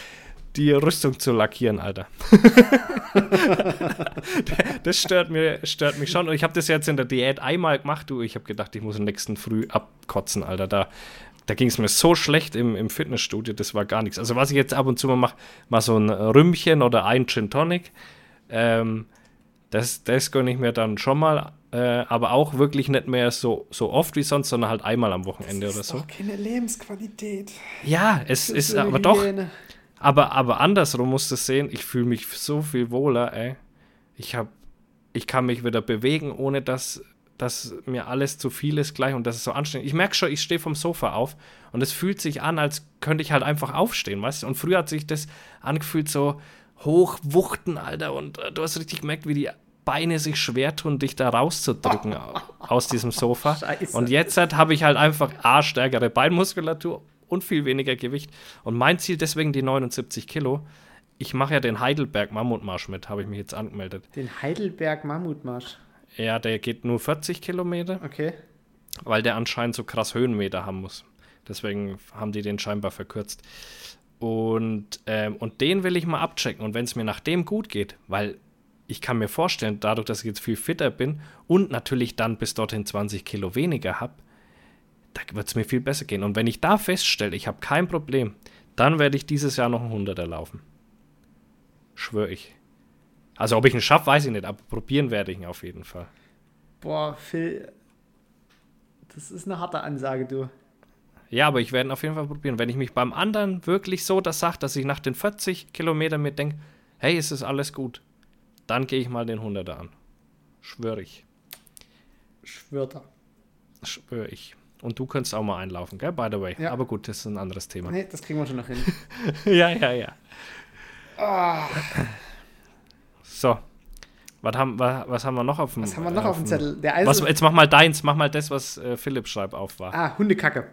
die Rüstung zu lackieren, Alter. das stört, mir, stört mich schon. Und ich habe das jetzt in der Diät einmal gemacht, du. Ich habe gedacht, ich muss am nächsten Früh abkotzen, Alter. Da, da ging es mir so schlecht im, im Fitnessstudio, das war gar nichts. Also, was ich jetzt ab und zu mal mache, mal so ein Rümmchen oder ein Gin Tonic. Ähm, das, das gönne ich mir dann schon mal, äh, aber auch wirklich nicht mehr so, so oft wie sonst, sondern halt einmal am Wochenende oder so. keine Lebensqualität. Ja, es ist aber doch, aber, aber andersrum musst du sehen, ich fühle mich so viel wohler, ey. Ich habe ich kann mich wieder bewegen, ohne dass, dass mir alles zu viel ist gleich und das ist so anstrengend. Ich merke schon, ich stehe vom Sofa auf und es fühlt sich an, als könnte ich halt einfach aufstehen, weißt du? Und früher hat sich das angefühlt so hochwuchten, Alter, und äh, du hast richtig gemerkt, wie die Beine sich schwer tun, dich da rauszudrücken aus diesem Sofa. Scheiße. Und jetzt halt, habe ich halt einfach A, stärkere Beinmuskulatur und viel weniger Gewicht. Und mein Ziel deswegen die 79 Kilo. Ich mache ja den Heidelberg Mammutmarsch mit, habe ich mich jetzt angemeldet. Den Heidelberg Mammutmarsch. Ja, der geht nur 40 Kilometer, Okay. weil der anscheinend so krass Höhenmeter haben muss. Deswegen haben die den scheinbar verkürzt. Und, ähm, und den will ich mal abchecken. Und wenn es mir nach dem gut geht, weil ich kann mir vorstellen, dadurch, dass ich jetzt viel fitter bin und natürlich dann bis dorthin 20 Kilo weniger habe, da wird es mir viel besser gehen. Und wenn ich da feststelle, ich habe kein Problem, dann werde ich dieses Jahr noch ein 100er laufen. Schwöre ich. Also ob ich ihn schaffe, weiß ich nicht, aber probieren werde ich ihn auf jeden Fall. Boah, Phil. Das ist eine harte Ansage, du. Ja, aber ich werde ihn auf jeden Fall probieren. Wenn ich mich beim anderen wirklich so das sage, dass ich nach den 40 Kilometern mir denke, hey, es ist alles gut, dann gehe ich mal den 100er an. Schwöre ich. Schwört er. Schwöre ich. Und du könntest auch mal einlaufen, gell? By the way. Ja. Aber gut, das ist ein anderes Thema. Nee, das kriegen wir schon noch hin. ja, ja, ja. Ah, So. Was haben, was, haben wir noch auf dem was haben wir noch auf dem dem- Zettel? Der Was, jetzt mach mal deins, mach mal das, was äh, Philipp schreibt auf war. ah, Hundekacke.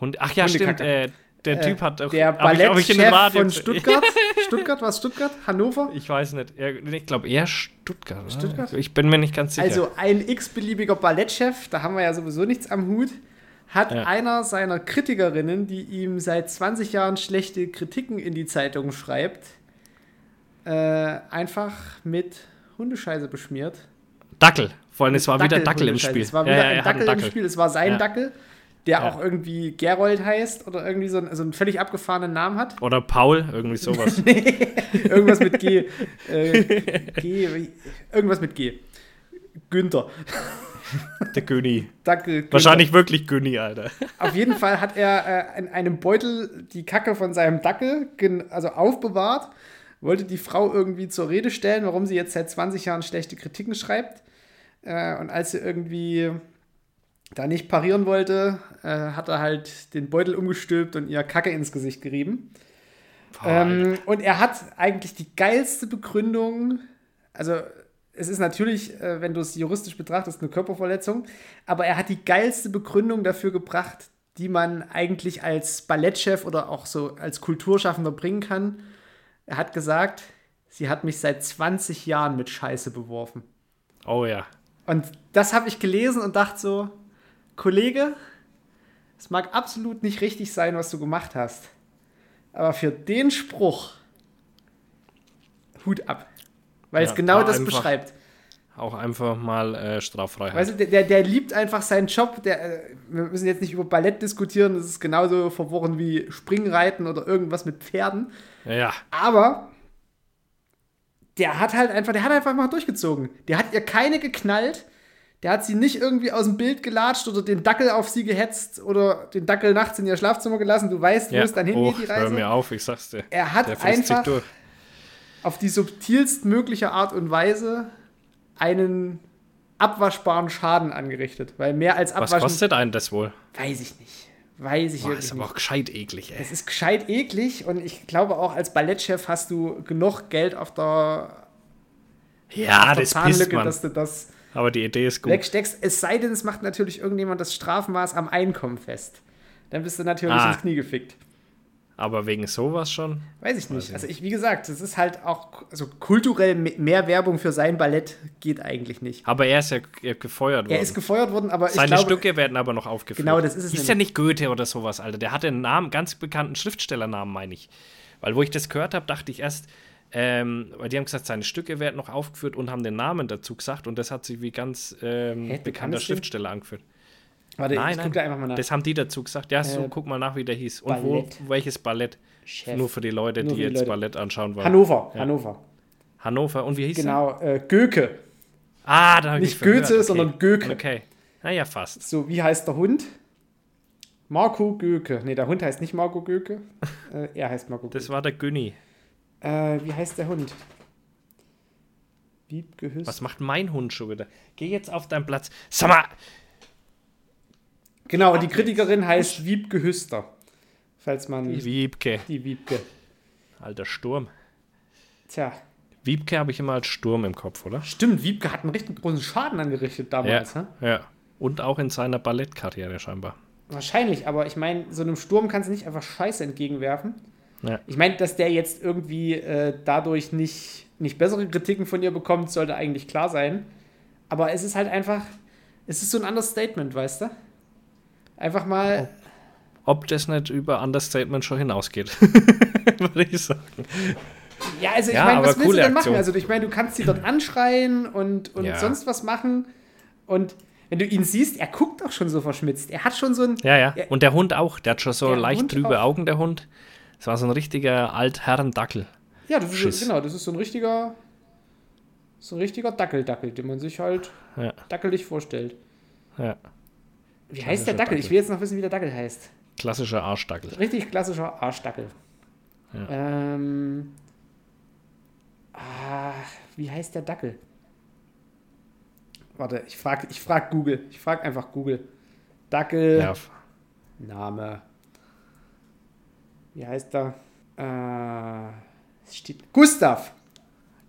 Hund, ach ja, Hundekacke. stimmt. Äh, der Äh, Typ hat auch. Der Ballettchef von Stuttgart. Stuttgart, was Stuttgart? Hannover? Ich weiß nicht. Ich glaube eher Stuttgart. Stuttgart? Ich bin mir nicht ganz sicher. Also ein x-beliebiger Ballettchef, da haben wir ja sowieso nichts am Hut, hat Ja. einer seiner Kritikerinnen, die ihm seit 20 Jahren schlechte Kritiken in die Zeitung schreibt, äh, einfach mit Hundescheiße beschmiert. Dackel. Vor allem, es war wieder Dackel im. Spiel. Es war Ja, wieder ja, ein er hat einen Dackel, im Spiel. Es war sein Ja. Dackel, der Ja. auch irgendwie Gerold heißt oder irgendwie so, ein, so einen völlig abgefahrenen Namen hat. Oder Paul, irgendwie sowas. Irgendwas mit G. Äh, G. Irgendwas mit G. Günther. Der Günni. Dackel. Günther. Wahrscheinlich wirklich Günni, Alter. Auf jeden Fall hat er äh, in einem Beutel die Kacke von seinem Dackel also aufbewahrt, wollte die Frau irgendwie zur Rede stellen, warum sie jetzt seit 20 Jahren schlechte Kritiken schreibt. Äh, und als sie irgendwie da nicht parieren wollte, äh, hat er halt den Beutel umgestülpt und ihr Kacke ins Gesicht gerieben. Ähm, und er hat eigentlich die geilste Begründung, also es ist natürlich, äh, wenn du es juristisch betrachtest, eine Körperverletzung, aber er hat die geilste Begründung dafür gebracht, die man eigentlich als Ballettchef oder auch so als Kulturschaffender bringen kann. Er hat gesagt, sie hat mich seit 20 Jahren mit Scheiße beworfen. oh ja. Und das habe ich gelesen und dachte so, Kollege, es mag absolut nicht richtig sein, was du gemacht hast. Aber für den Spruch Hut ab. Weil Ja, es genau das beschreibt. Auch einfach mal äh, Straffreiheit. Weißt du, der- der, liebt einfach seinen Job. Der, äh, wir müssen jetzt nicht über Ballett diskutieren, das ist genauso verworren wie Springreiten oder irgendwas mit Pferden. ja, Aber der hat halt einfach, der hat einfach mal durchgezogen. Der hat ihr keine geknallt. Der hat sie nicht irgendwie aus dem Bild gelatscht oder den Dackel auf sie gehetzt oder den Dackel nachts in ihr Schlafzimmer gelassen. Du weißt, ja. wo es dann hingeht, oh, die hör Reise. mir auf, ich sag's dir. Er hat einfach durch. auf die subtilst mögliche Art und Weise einen abwaschbaren Schaden angerichtet. Weil mehr als Was abwaschen, kostet einen das wohl? weiß ich nicht. Weiß ich Boah, ist nicht. aber auch gescheit eklig, ey. Es ist gescheit eklig und ich glaube auch als Ballettchef hast du genug Geld auf der, Ja, auf der das pisst Zahnlücke, man. dass du das Aber die Idee ist gut. wegsteckst. Es sei denn, es macht natürlich irgendjemand das Strafmaß am Einkommen fest. Dann bist du natürlich Ah. ins Knie gefickt. Aber wegen sowas schon? Weiß ich nicht. ich also ich, wie gesagt, es ist halt auch, also kulturell me- mehr Werbung für sein Ballett geht eigentlich nicht. Aber er ist ja ge- gefeuert worden. Er ist gefeuert worden, aber Seine glaube, Stücke werden aber noch aufgeführt. Genau, das ist es Ist ja nicht Goethe oder sowas, Alter. Der hatte einen Namen, ganz bekannten Schriftstellernamen, meine ich. Weil, wo ich das gehört habe, dachte ich erst, ähm, weil die haben gesagt, seine Stücke werden noch aufgeführt und haben den Namen dazu gesagt und das hat sich wie ganz ähm, Hä, bekannter Schriftsteller angeführt. Warte, nein, ich nein, da einfach mal nach. Das haben die dazu gesagt. Ja, so, Äh, guck mal nach, wie der hieß. Und Ballett. wo, welches Ballett? Chef. Nur für die Leute, Nur die jetzt Leute. Ballett anschauen wollen. Hannover, Ja. Hannover. Hannover. Und wie hieß er? Genau, äh, Göke. Ah, da habe ich Nicht. Goethe, sondern Göke. Okay. Naja, fast. So, wie heißt der Hund? Marco Göke. Ne, der Hund heißt nicht Marco Göke. äh, er heißt Marco Das Göke. war der Günni. Äh, wie heißt der Hund? Wiebke Hüster. Was macht mein Hund schon wieder? Geh jetzt auf deinen Platz. Sag mal! Genau, und die Kritikerin heißt Wiebke Hüster. Falls man Wiebke. die Wiebke. Alter Sturm. Tja, Wiebke habe ich immer als Sturm im Kopf, oder? stimmt, Wiebke hat einen richtig großen Schaden angerichtet damals. ja. hä? ja. Und auch in seiner Ballettkarriere scheinbar. Wahrscheinlich, aber ich meine, so einem Sturm kannst du nicht einfach Scheiße entgegenwerfen. Ja. Ich meine, dass der jetzt irgendwie äh, dadurch nicht, nicht bessere Kritiken von ihr bekommt, sollte eigentlich klar sein. Aber es ist halt einfach, es ist so ein Understatement, weißt du? Einfach mal, Ob das nicht über Understatement schon hinausgeht, würde ich sagen. ja, also ich Ja, meine, was willst du denn machen? Aktion. Also ich meine, du kannst sie dort anschreien und, und Ja. sonst was machen. Und wenn du ihn siehst, er guckt doch schon so verschmitzt. Er hat schon so ein, Ja, ja. Ja. Und der Hund auch. Der hat schon so leicht Hund trübe auch. Augen, der Hund. Das war so ein richtiger Altherrendackel. ja, das ist, Schiss. genau, das ist so ein richtiger, so ein richtiger Dackel-Dackel, den man sich halt Ja, dackelig vorstellt. ja. Wie heißt der Klassischer Dackel? Ich Dackel. will jetzt noch wissen, wie der Dackel heißt. Klassischer Arschdackel. Richtig klassischer Arschdackel. Ja. Ähm, ah, wie heißt der Dackel? Warte, ich frage ich frag Google. Ich frage einfach Google. Dackel, Ja, Name. Wie heißt er? Äh, steht Gustav.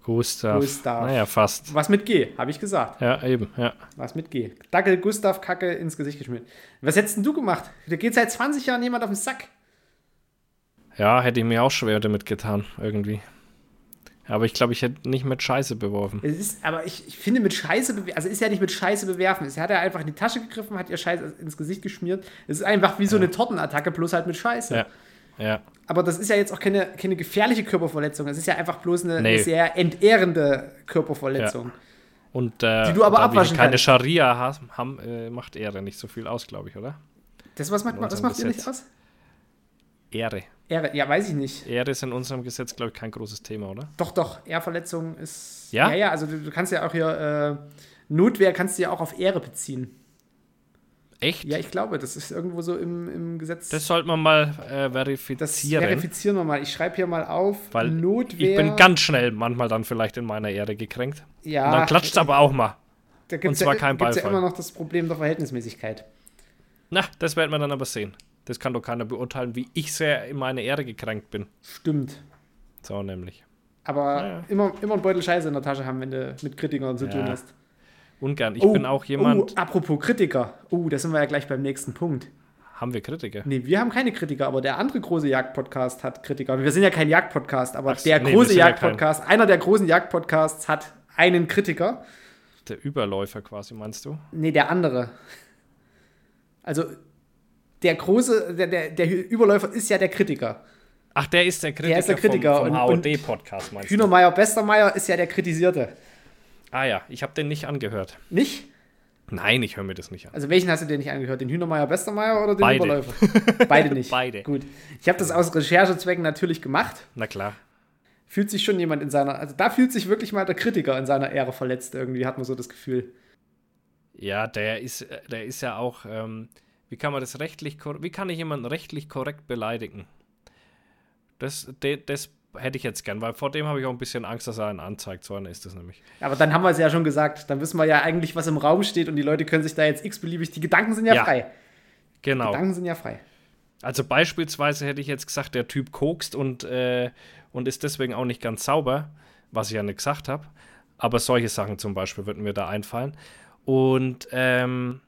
Gustav. Gustav. Naja, fast. Was mit G, habe ich gesagt. Ja, eben, ja. Was mit G. Dackel, Gustav, Kacke ins Gesicht geschmiert. Was hättest denn du gemacht? Da geht seit 20 Jahren jemand auf den Sack. Ja, hätte ich mir auch schwer damit getan, irgendwie. Aber ich glaube, ich hätte nicht mit Scheiße beworfen. Es ist, aber ich, ich finde mit Scheiße, also ist ja nicht mit Scheiße bewerfen. Es hat er einfach in die Tasche gegriffen, hat ihr Scheiße ins Gesicht geschmiert. Es ist einfach wie so eine Tortenattacke, bloß halt mit Scheiße. Ja. Ja, Aber das ist ja jetzt auch keine, keine gefährliche Körperverletzung. Es ist ja einfach bloß eine, Nee. eine sehr entehrende Körperverletzung. und äh, Die du aber abwaschen keine kannst. Scharia has- haben, äh, macht Ehre nicht so viel aus, glaube ich, oder? Das, was macht, was macht ihr nicht aus? Ehre. Ehre, ja, weiß ich nicht. Ehre ist in unserem Gesetz, glaube ich, kein großes Thema, oder? Doch, doch, Ehrverletzung ist. Ja? Ja, ja, also du, du kannst ja auch hier. Äh, Notwehr kannst du ja auch auf Ehre beziehen. Echt? Ja, ich glaube, das ist irgendwo so im, im Gesetz. Das sollte man mal äh, das verifizieren. verifizieren wir mal. Ich schreibe hier mal auf. weil Notwehr. ich bin ganz schnell manchmal dann vielleicht in meiner Ehre gekränkt. Ja, Und dann klatscht aber auch mal. da gibt's und zwar ja, kein gibt's ja Beifall. immer noch das Problem der Verhältnismäßigkeit. Na, das werden wir dann aber sehen. Das kann doch keiner beurteilen, wie ich sehr in meine Ehre gekränkt bin. Stimmt. So nämlich. Aber Ja, ja. Immer, immer einen Beutel Scheiße in der Tasche haben, wenn du mit Kritikern zu Ja. tun hast. Ungern. Ich bin auch jemand. Oh, apropos Kritiker. Oh, da sind wir ja gleich beim nächsten Punkt. Haben wir Kritiker? Nee, wir haben keine Kritiker, aber der andere große Jagdpodcast hat Kritiker. Wir sind ja kein Jagdpodcast, aber Ach der nee, große sind ja Jagdpodcast, einer der großen Jagdpodcasts hat einen Kritiker. Der Überläufer quasi, meinst du? Nee, der andere. Also der große, der, der, der Überläufer ist ja der Kritiker. Ach, der ist der Kritiker, Der ist der Kritiker vom, vom und- und HOD-Podcast, meinst du? Hühnermeier Bestermeier ist ja der Kritisierte. Ah ja, ich habe den nicht angehört. Nicht? Nein, ich höre mir das nicht an. Also welchen hast du denn nicht angehört? Den Hühnermeier Bestermeier oder den Beide. Überläufer? Beide nicht. Beide. Gut. Ich habe das aus Recherchezwecken natürlich gemacht. Na klar. Fühlt sich schon jemand in seiner, also da fühlt sich wirklich mal der Kritiker in seiner Ehre verletzt irgendwie, hat man so das Gefühl. Ja, der ist, der ist ja auch, ähm, wie kann man das rechtlich, wie kann ich jemanden rechtlich korrekt beleidigen? Das, de, das hätte ich jetzt gern, weil vor dem habe ich auch ein bisschen Angst, dass er einen anzeigt. So einer ist das nämlich. Aber dann haben wir es ja schon gesagt. Dann wissen wir ja eigentlich, was im Raum steht und die Leute können sich da jetzt x-beliebig, die Gedanken sind ja, Ja. frei. Genau. Gedanken sind ja frei. Also beispielsweise hätte ich jetzt gesagt, der Typ kokst und, äh, und ist deswegen auch nicht ganz sauber, was ich ja nicht gesagt habe. Aber solche Sachen zum Beispiel würden mir da einfallen. Und ähm,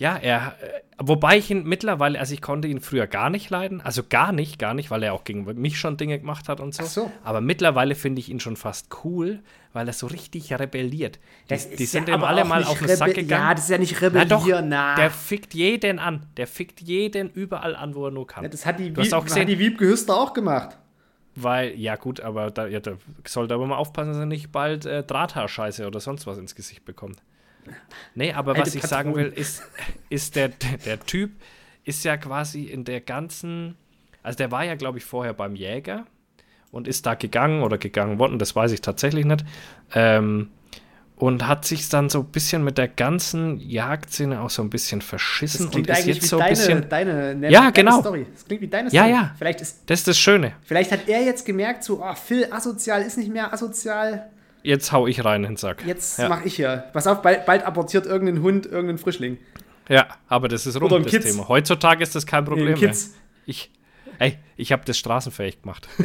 ja, er, äh, wobei ich ihn mittlerweile, also ich konnte ihn früher gar nicht leiden, also gar nicht, gar nicht, weil er auch gegen mich schon Dinge gemacht hat und so. Ach so. Aber mittlerweile finde ich ihn schon fast cool, weil er so richtig rebelliert. Die, Das die sind ja ihm alle mal auf den Rebe- Sack gegangen. Ja, das ist ja nicht Na doch, rebellieren, na. der fickt jeden an. Der fickt jeden überall an, wo er nur kann. Ja, das hat die, Du Wieb, auch gesehen- hat die Wiebke Hüster auch gemacht. Weil, ja gut, aber da, ja, da sollte aber mal aufpassen, dass er nicht bald äh, Drahthaarscheiße oder sonst was ins Gesicht bekommt. Nee, aber was ich sagen will, ist, ist der, der, Typ ist ja quasi in der ganzen, also der war ja, glaube ich, vorher beim Jäger und ist da gegangen oder gegangen worden, das weiß ich tatsächlich nicht. Ähm, und hat sich dann so ein bisschen mit der ganzen Jagdszene auch so ein bisschen verschissen Das und klingt ist jetzt wie so ein deine, bisschen. deine, deine, Ja, genau. Story. Das klingt wie deine Ja, Story. ja. Vielleicht, ist, Das ist das Schöne. vielleicht hat er jetzt gemerkt, so, oh, Phil asozial ist nicht mehr asozial. Jetzt hau ich rein in den Sack. Jetzt ja. mache ich hier. Pass auf, bald, bald abortiert irgendein Hund irgendeinen Frischling. Ja, aber das ist rum, das Kids. Thema. Heutzutage ist das kein Problem Nee, mehr. Kids. Ich, ey, ich habe das straßenfähig gemacht.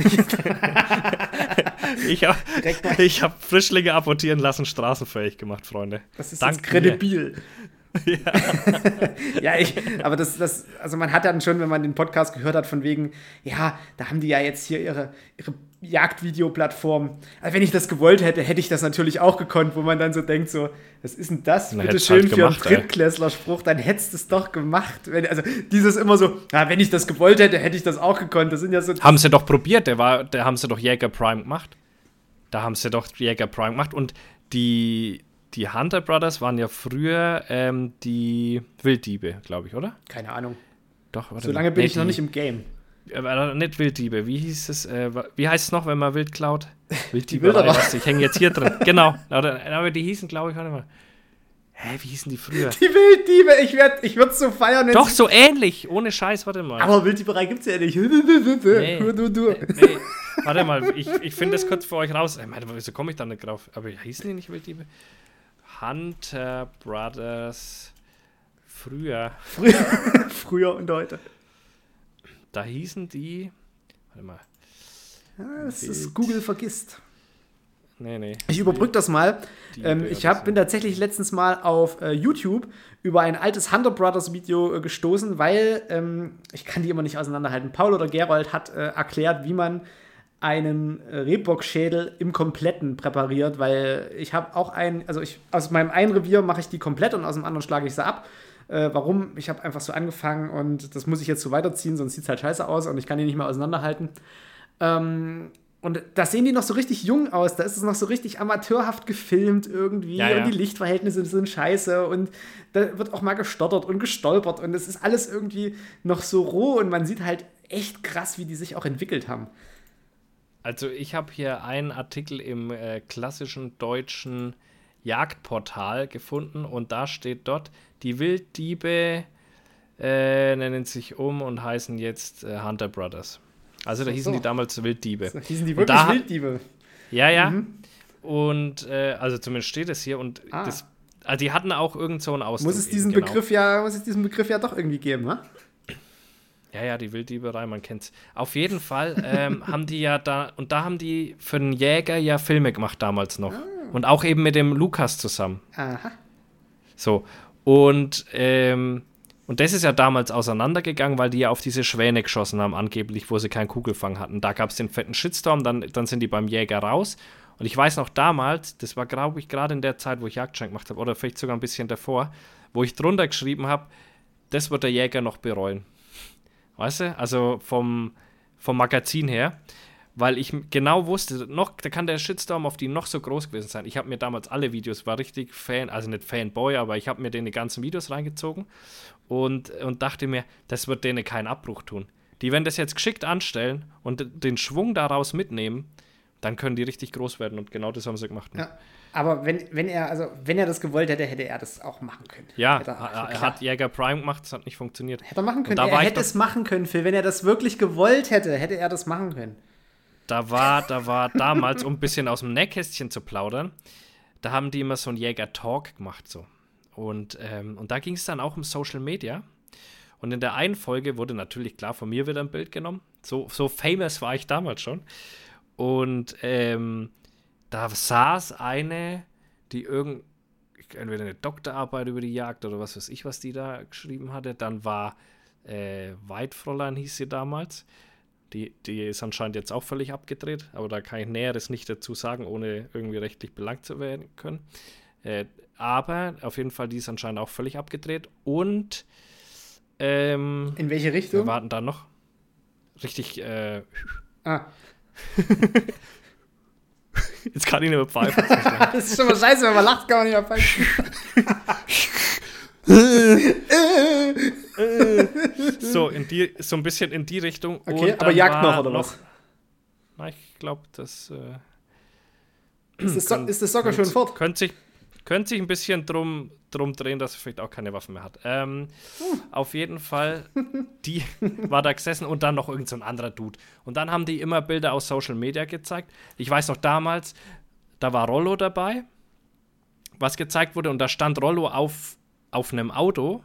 ich habe hab Frischlinge abortieren lassen, straßenfähig gemacht, Freunde. Das ist Dank jetzt kredibil. Ja. ja, ich, aber das, das, also man hat dann schon, wenn man den Podcast gehört hat, von wegen, ja, da haben die ja jetzt hier ihre, ihre Jagdvideoplattform. Also wenn ich das gewollt hätte, hätte ich das natürlich auch gekonnt, wo man dann so denkt, so, was ist denn das? Na, Bitte schön halt für gemacht, einen. Drittklässler-Spruch, dann hättest du es doch gemacht. Wenn, also dieses immer so, na, wenn ich das gewollt hätte, hätte ich das auch gekonnt. Das sind ja so. Haben sie doch probiert, der war, der haben sie doch Jäger Prime gemacht. Da haben sie doch Jäger Prime gemacht und die, die Hunter Brothers waren ja früher ähm, die Wilddiebe, glaube ich, oder? Keine Ahnung. Doch, warte So mal. lange bin Nee, ich noch nicht im Game. Äh, nicht Wilddiebe, wie hieß es? Äh, wie heißt es noch, wenn man Wild klaut? Wilddiebe. Wilderer. Ich hänge jetzt hier drin. genau. Aber, aber die hießen, glaube ich, warte mal. Hä, wie hießen die früher? Die Wilddiebe, ich würde ich würd so feiern, Doch, so ähnlich. Ohne Scheiß, warte mal. Aber Wilddieberei gibt es ja nicht. Nee. Du, du, du. Nee, warte mal, ich, ich finde das kurz für euch raus. Ich meine, wieso komme ich da nicht drauf? Aber hießen die nicht Wilddiebe? Hunter Brothers. Früher, Früher, früher und heute. Da hießen die. Warte mal. Ja, das Wild. ist Google vergisst. Nee, nee. Ich überbrücke das mal. Ähm, ich hab, bin tatsächlich letztens mal auf äh, YouTube über ein altes Hunter Brothers Video äh, gestoßen, weil ähm, ich kann die immer nicht auseinanderhalten. Paul oder Gerold hat äh, erklärt, wie man einen äh, Rehbockschädel im Kompletten präpariert, weil ich habe auch einen, also ich, aus meinem einen Revier mache ich die komplett und aus dem anderen schlage ich sie ab. Äh, warum? Ich habe einfach so angefangen und das muss ich jetzt so weiterziehen, sonst sieht es halt scheiße aus und ich kann die nicht mehr auseinanderhalten. Ähm, und da sehen die noch so richtig jung aus. Da ist es noch so richtig amateurhaft gefilmt irgendwie. Ja, ja. Und die Lichtverhältnisse sind scheiße. Und da wird auch mal gestottert und gestolpert. Und es ist alles irgendwie noch so roh. Und man sieht halt echt krass, wie die sich auch entwickelt haben. Also ich habe hier einen Artikel im äh, klassischen deutschen Jagdportal gefunden und da steht dort, die Wilddiebe äh, nennen sich um und heißen jetzt äh, Hunter Brothers. Also da hießen so. die damals Wilddiebe. So, die sind die wirklich da- Wilddiebe. Ja, ja. Mhm. Und äh, also zumindest steht es hier und Ah. das, also die hatten auch irgend so einen Ausdruck. Muss es diesen eben, genau. Begriff ja, muss es diesen Begriff ja doch irgendwie geben, ne? Ja, ja, die Wilddieberei, man kennt's. Auf jeden Fall ähm, haben die ja da, und da haben die für den Jäger ja Filme gemacht damals noch. Und auch eben mit dem Lukas zusammen. Aha. So. Und, ähm, und das ist ja damals auseinandergegangen, weil die ja auf diese Schwäne geschossen haben, angeblich, wo sie keinen Kugelfang hatten. Da gab es den fetten Shitstorm, dann, dann sind die beim Jäger raus. Und ich weiß noch damals, das war, glaube ich, gerade in der Zeit, wo ich Jagdschein gemacht habe, oder vielleicht sogar ein bisschen davor, wo ich drunter geschrieben habe, das wird der Jäger noch bereuen. Weißt du? Also vom, vom Magazin her. Weil ich genau wusste, noch, da kann der Shitstorm auf die noch so groß gewesen sein. Ich habe mir damals alle Videos, war richtig Fan, also nicht Fanboy, aber ich habe mir den die ganzen Videos reingezogen und, und dachte mir, das wird denen keinen Abbruch tun. Die, wenn das jetzt geschickt anstellen und den Schwung daraus mitnehmen, dann können die richtig groß werden und genau das haben sie gemacht. ne? Ja. Aber wenn, wenn er, also wenn er das gewollt hätte, hätte er das auch machen können. Ja, hätte er, er hat Jäger Prime gemacht, es hat nicht funktioniert. Hätte er machen können. Er hätte es machen können, Phil. Wenn er das wirklich gewollt hätte, hätte er das machen können. Da war, da war damals, um ein bisschen aus dem Nähkästchen zu plaudern, da haben die immer so einen Jäger-Talk gemacht so. Und, ähm, und da ging es dann auch um Social Media. Und in der einen Folge wurde natürlich klar von mir wieder ein Bild genommen. So, so famous war ich damals schon. Und ähm, da saß eine, die irgend, entweder eine Doktorarbeit über die Jagd oder was weiß ich, was die da geschrieben hatte. Dann war äh, Weidfräulein, hieß sie damals. Die, die ist anscheinend jetzt auch völlig abgedreht, aber da kann ich Näheres nicht dazu sagen, ohne irgendwie rechtlich belangt zu werden können. Äh, aber auf jeden Fall, die ist anscheinend auch völlig abgedreht. Und ähm, In welche wir Richtung? warten da noch. Richtig, äh, Ah. jetzt kann ich nicht mehr pfeifen. Das ist schon mal scheiße, wenn man lacht, kann man nicht mehr pfeifen. so, in die, so ein bisschen in die Richtung. Okay, aber war noch, oder was? Na, ich glaube, das. Äh, Ist das, so Könnt- ist das Soccer schon könnt- fort? Könnte sich, könnte sich ein bisschen drum, drum drehen, dass er vielleicht auch keine Waffen mehr hat. Ähm, Auf jeden Fall, die war da gesessen und dann noch irgendein so ein anderer Dude. Und dann haben die immer Bilder aus Social Media gezeigt. Ich weiß noch damals, da war Rollo dabei, was gezeigt wurde, und da stand Rollo auf, auf einem Auto,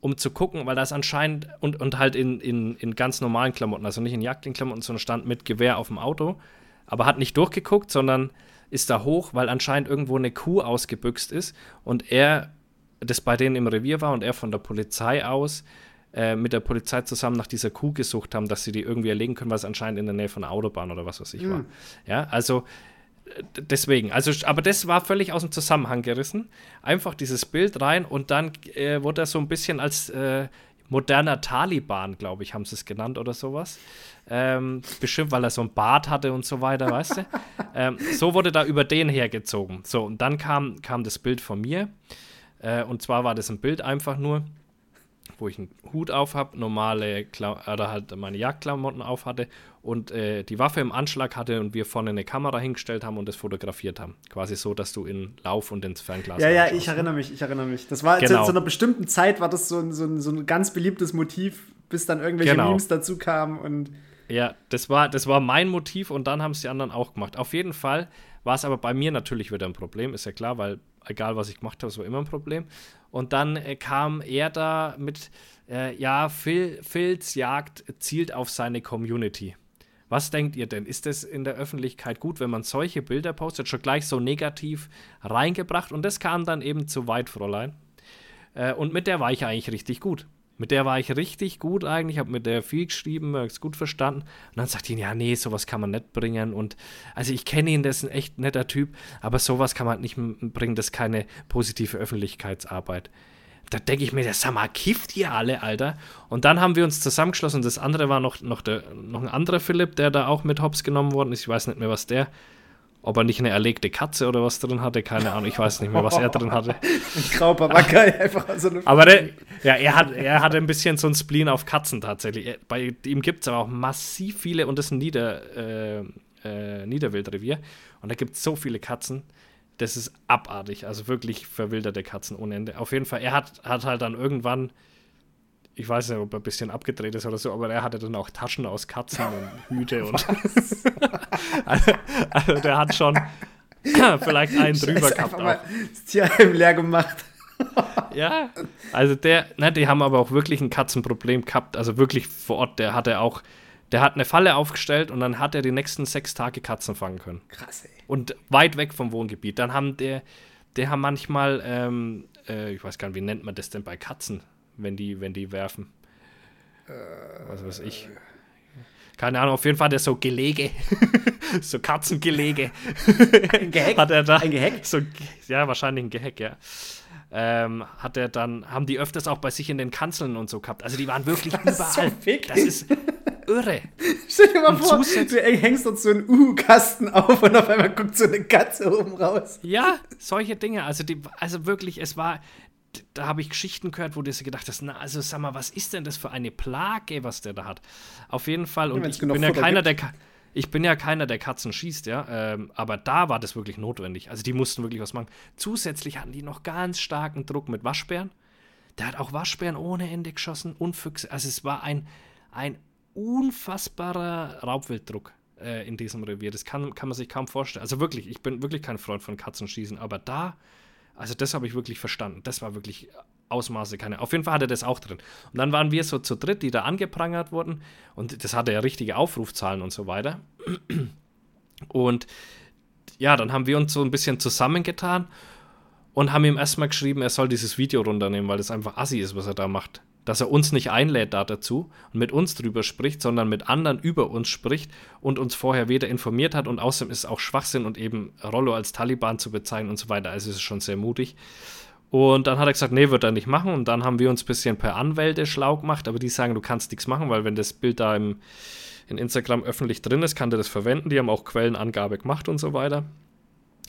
um zu gucken, weil das anscheinend, und, und halt in, in, in ganz normalen Klamotten, also nicht in Jagdklamotten, sondern stand mit Gewehr auf dem Auto, aber hat nicht durchgeguckt, sondern ist da hoch, weil anscheinend irgendwo eine Kuh ausgebüxt ist und er das bei denen im Revier war und er von der Polizei aus äh, mit der Polizei zusammen nach dieser Kuh gesucht haben, dass sie die irgendwie erlegen können, weil es anscheinend in der Nähe von der Autobahn oder was weiß ich mhm. war. Ja, also deswegen, also, aber das war völlig aus dem Zusammenhang gerissen. Einfach dieses Bild rein und dann äh, wurde er so ein bisschen als äh, moderner Taliban, glaube ich, haben sie es genannt oder sowas. Ähm, bestimmt, weil er so ein Bart hatte und so weiter, weißt du? ähm, so wurde da über den hergezogen. So, und dann kam, kam das Bild von mir. Äh, und zwar war das ein Bild einfach nur wo ich einen Hut auf habe, normale Kla oder halt meine Jagdklamotten auf hatte und äh, die Waffe im Anschlag hatte und wir vorne eine Kamera hingestellt haben und das fotografiert haben. Quasi so, dass du in Lauf und ins Fernglas. Ja, ja, ich erinnere mich, ich erinnere mich. Das war genau. zu, zu, einer bestimmten Zeit war das so ein, so, ein, so ein ganz beliebtes Motiv, bis dann irgendwelche genau. Memes dazu kamen und. Ja, das war, das war mein Motiv und dann haben es die anderen auch gemacht. Auf jeden Fall war es aber bei mir natürlich wieder ein Problem, ist ja klar, weil egal was ich gemacht habe, es war immer ein Problem. Und dann äh, kam er da mit, äh, ja, Phil, Phils Jagd zielt auf seine Community. Was denkt ihr denn? Ist es in der Öffentlichkeit gut, wenn man solche Bilder postet, schon gleich so negativ reingebracht? Und das kam dann eben zu weit, Fräulein. Äh, und mit der war ich eigentlich richtig gut. Mit der war ich richtig gut eigentlich, habe mit der viel geschrieben, es gut verstanden. Und dann sagt ihn, ja, nee, sowas kann man nicht bringen. Und also ich kenne ihn, das ist ein echt netter Typ, aber sowas kann man halt nicht bringen, das ist keine positive Öffentlichkeitsarbeit. Da denke ich mir, der sag mal, kifft ihr alle, Alter. Und dann haben wir uns zusammengeschlossen. Das andere war noch, noch, der, noch ein anderer Philipp, der da auch mit Hops genommen worden ist. Ich weiß nicht mehr, was der ob er nicht eine erlegte Katze oder was drin hatte, keine Ahnung. Ich weiß nicht mehr, was er drin hatte. ein Graupapagai, einfach so eine. Aber der, ja, er, hat, er hatte ein bisschen so ein Spleen auf Katzen tatsächlich. Bei ihm gibt es aber auch massiv viele und das ist ein Nieder, äh, äh, Niederwildrevier. Und da gibt es so viele Katzen. Das ist abartig. Also wirklich verwilderte Katzen ohne Ende. Auf jeden Fall, er hat, hat halt dann irgendwann ich weiß nicht, ob er ein bisschen abgedreht ist oder so, aber er hatte dann auch Taschen aus Katzen und Hüte und. also, also, der hat schon vielleicht einen drüber gehabt. Auch. Mal das Tierheim leer gemacht. ja, also der, ne, die haben aber auch wirklich ein Katzenproblem gehabt. Also wirklich vor Ort, der hatte auch, der hat eine Falle aufgestellt und dann hat er die nächsten sechs Tage Katzen fangen können. Krass, ey. Und weit weg vom Wohngebiet. Dann haben der, der haben manchmal, ähm, äh, ich weiß gar nicht, wie nennt man das denn bei Katzen? Wenn die, wenn die werfen. Äh, Was weiß ich. Keine Ahnung, auf jeden Fall hat er so Gelege, so Katzengelege. Ein Geheck? Hat er da, ein Geheck? So, ja, wahrscheinlich ein Geheck, ja. Ähm, hat er dann, haben die öfters auch bei sich in den Kanzeln und so gehabt. Also die waren wirklich das überall. So das ist irre. Stell dir mal und vor, du hängst uns so einen U-Kasten auf und auf einmal guckt so eine Katze oben raus. Ja, solche Dinge. Also, die, also wirklich, es war, da habe ich Geschichten gehört, wo du dir gedacht hast, na, also sag mal, was ist denn das für eine Plage, was der da hat? Auf jeden Fall, und ich bin ja keiner, der ich bin ja keiner, der Katzen schießt, ja, ähm, aber da war das wirklich notwendig. Also die mussten wirklich was machen. Zusätzlich hatten die noch ganz starken Druck mit Waschbären. Der hat auch Waschbären ohne Ende geschossen und Füchse. Also es war ein, ein unfassbarer Raubwilddruck äh, in diesem Revier. Das kann, kann man sich kaum vorstellen. Also wirklich, ich bin wirklich kein Freund von Katzenschießen, aber da also das habe ich wirklich verstanden. Das war wirklich Ausmaße keine. Auf jeden Fall hatte das auch drin. Und dann waren wir so zu dritt, die da angeprangert wurden. Und das hatte ja richtige Aufrufzahlen und so weiter. Und ja, dann haben wir uns so ein bisschen zusammengetan und haben ihm erstmal geschrieben, er soll dieses Video runternehmen, weil das einfach assi ist, was er da macht dass er uns nicht einlädt da dazu und mit uns drüber spricht, sondern mit anderen über uns spricht und uns vorher weder informiert hat und außerdem ist es auch Schwachsinn und eben Rollo als Taliban zu bezeichnen und so weiter. Also es ist schon sehr mutig. Und dann hat er gesagt, nee, wird er nicht machen. Und dann haben wir uns ein bisschen per Anwälte schlau gemacht, aber die sagen, du kannst nichts machen, weil wenn das Bild da im, in Instagram öffentlich drin ist, kann der das verwenden. Die haben auch Quellenangabe gemacht und so weiter.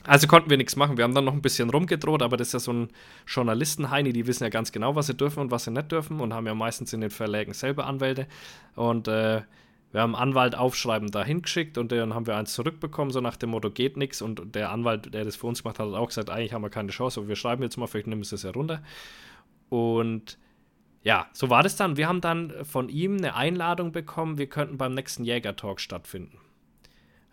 Also konnten wir nichts machen. Wir haben dann noch ein bisschen rumgedroht, aber das ist ja so ein Journalisten-Heini, die wissen ja ganz genau, was sie dürfen und was sie nicht dürfen und haben ja meistens in den Verlägen selber Anwälte. Und äh, wir haben Anwalt aufschreiben dahin geschickt und dann haben wir eins zurückbekommen, so nach dem Motto, geht nichts. Und der Anwalt, der das für uns gemacht hat, hat auch gesagt, eigentlich haben wir keine Chance, aber wir schreiben jetzt mal, vielleicht nehmen wir es ja runter. Und ja, so war das dann. Wir haben dann von ihm eine Einladung bekommen, wir könnten beim nächsten Jäger-Talk stattfinden.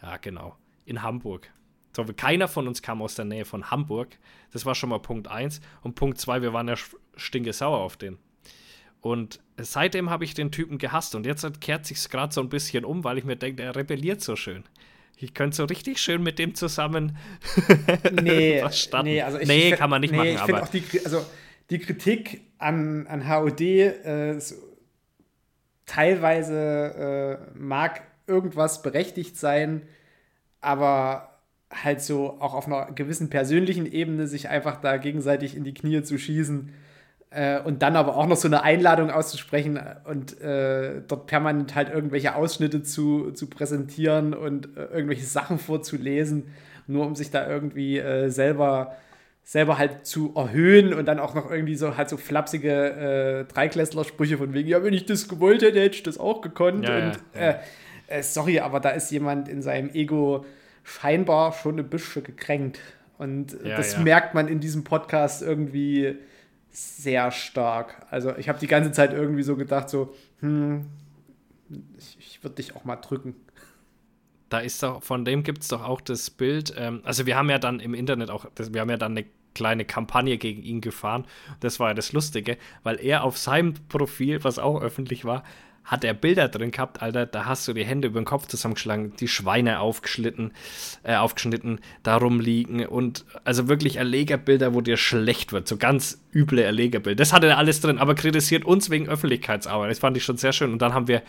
Ja, genau. In Hamburg So, keiner von uns kam aus der Nähe von Hamburg. Das war schon mal Punkt 1. Und Punkt 2, wir waren ja stinkesauer auf den. Und seitdem habe ich den Typen gehasst. Und jetzt kehrt sich gerade so ein bisschen um, weil ich mir denke, er rebelliert so schön. Ich könnte so richtig schön mit dem zusammen nee, nee, also ich, nee, kann man nicht nee, machen. Ich aber auch die, also die Kritik an, an HOD äh, so, teilweise äh, mag irgendwas berechtigt sein, aber halt so auch auf einer gewissen persönlichen Ebene sich einfach da gegenseitig in die Knie zu schießen äh, und dann aber auch noch so eine Einladung auszusprechen und äh, dort permanent halt irgendwelche Ausschnitte zu, zu präsentieren und äh, irgendwelche Sachen vorzulesen, nur um sich da irgendwie äh, selber selber halt zu erhöhen und dann auch noch irgendwie so halt so flapsige äh, Dreiklässler-Sprüche von wegen, ja, wenn ich das gewollt hätte, hätte ich das auch gekonnt. Ja, und ja, ja. Äh, sorry, aber da ist jemand in seinem Ego scheinbar schon ein bisschen gekränkt. Und das merkt man in diesem Podcast irgendwie sehr stark. Also ich habe die ganze Zeit irgendwie so gedacht, so, hm, ich, ich würde dich auch mal drücken. Da ist doch, von dem gibt es doch auch das Bild, ähm, also wir haben ja dann im Internet auch, wir haben ja dann eine kleine Kampagne gegen ihn gefahren. Das war ja das Lustige, weil er auf seinem Profil, was auch öffentlich war, hat er Bilder drin gehabt, Alter, da hast du die Hände über den Kopf zusammengeschlagen, die Schweine aufgeschnitten, äh, aufgeschnitten, darum liegen und also wirklich Erlegerbilder, wo dir schlecht wird, so ganz üble Erlegerbilder. Das hatte er alles drin, aber kritisiert uns wegen Öffentlichkeitsarbeit. Das fand ich schon sehr schön. Und dann haben wir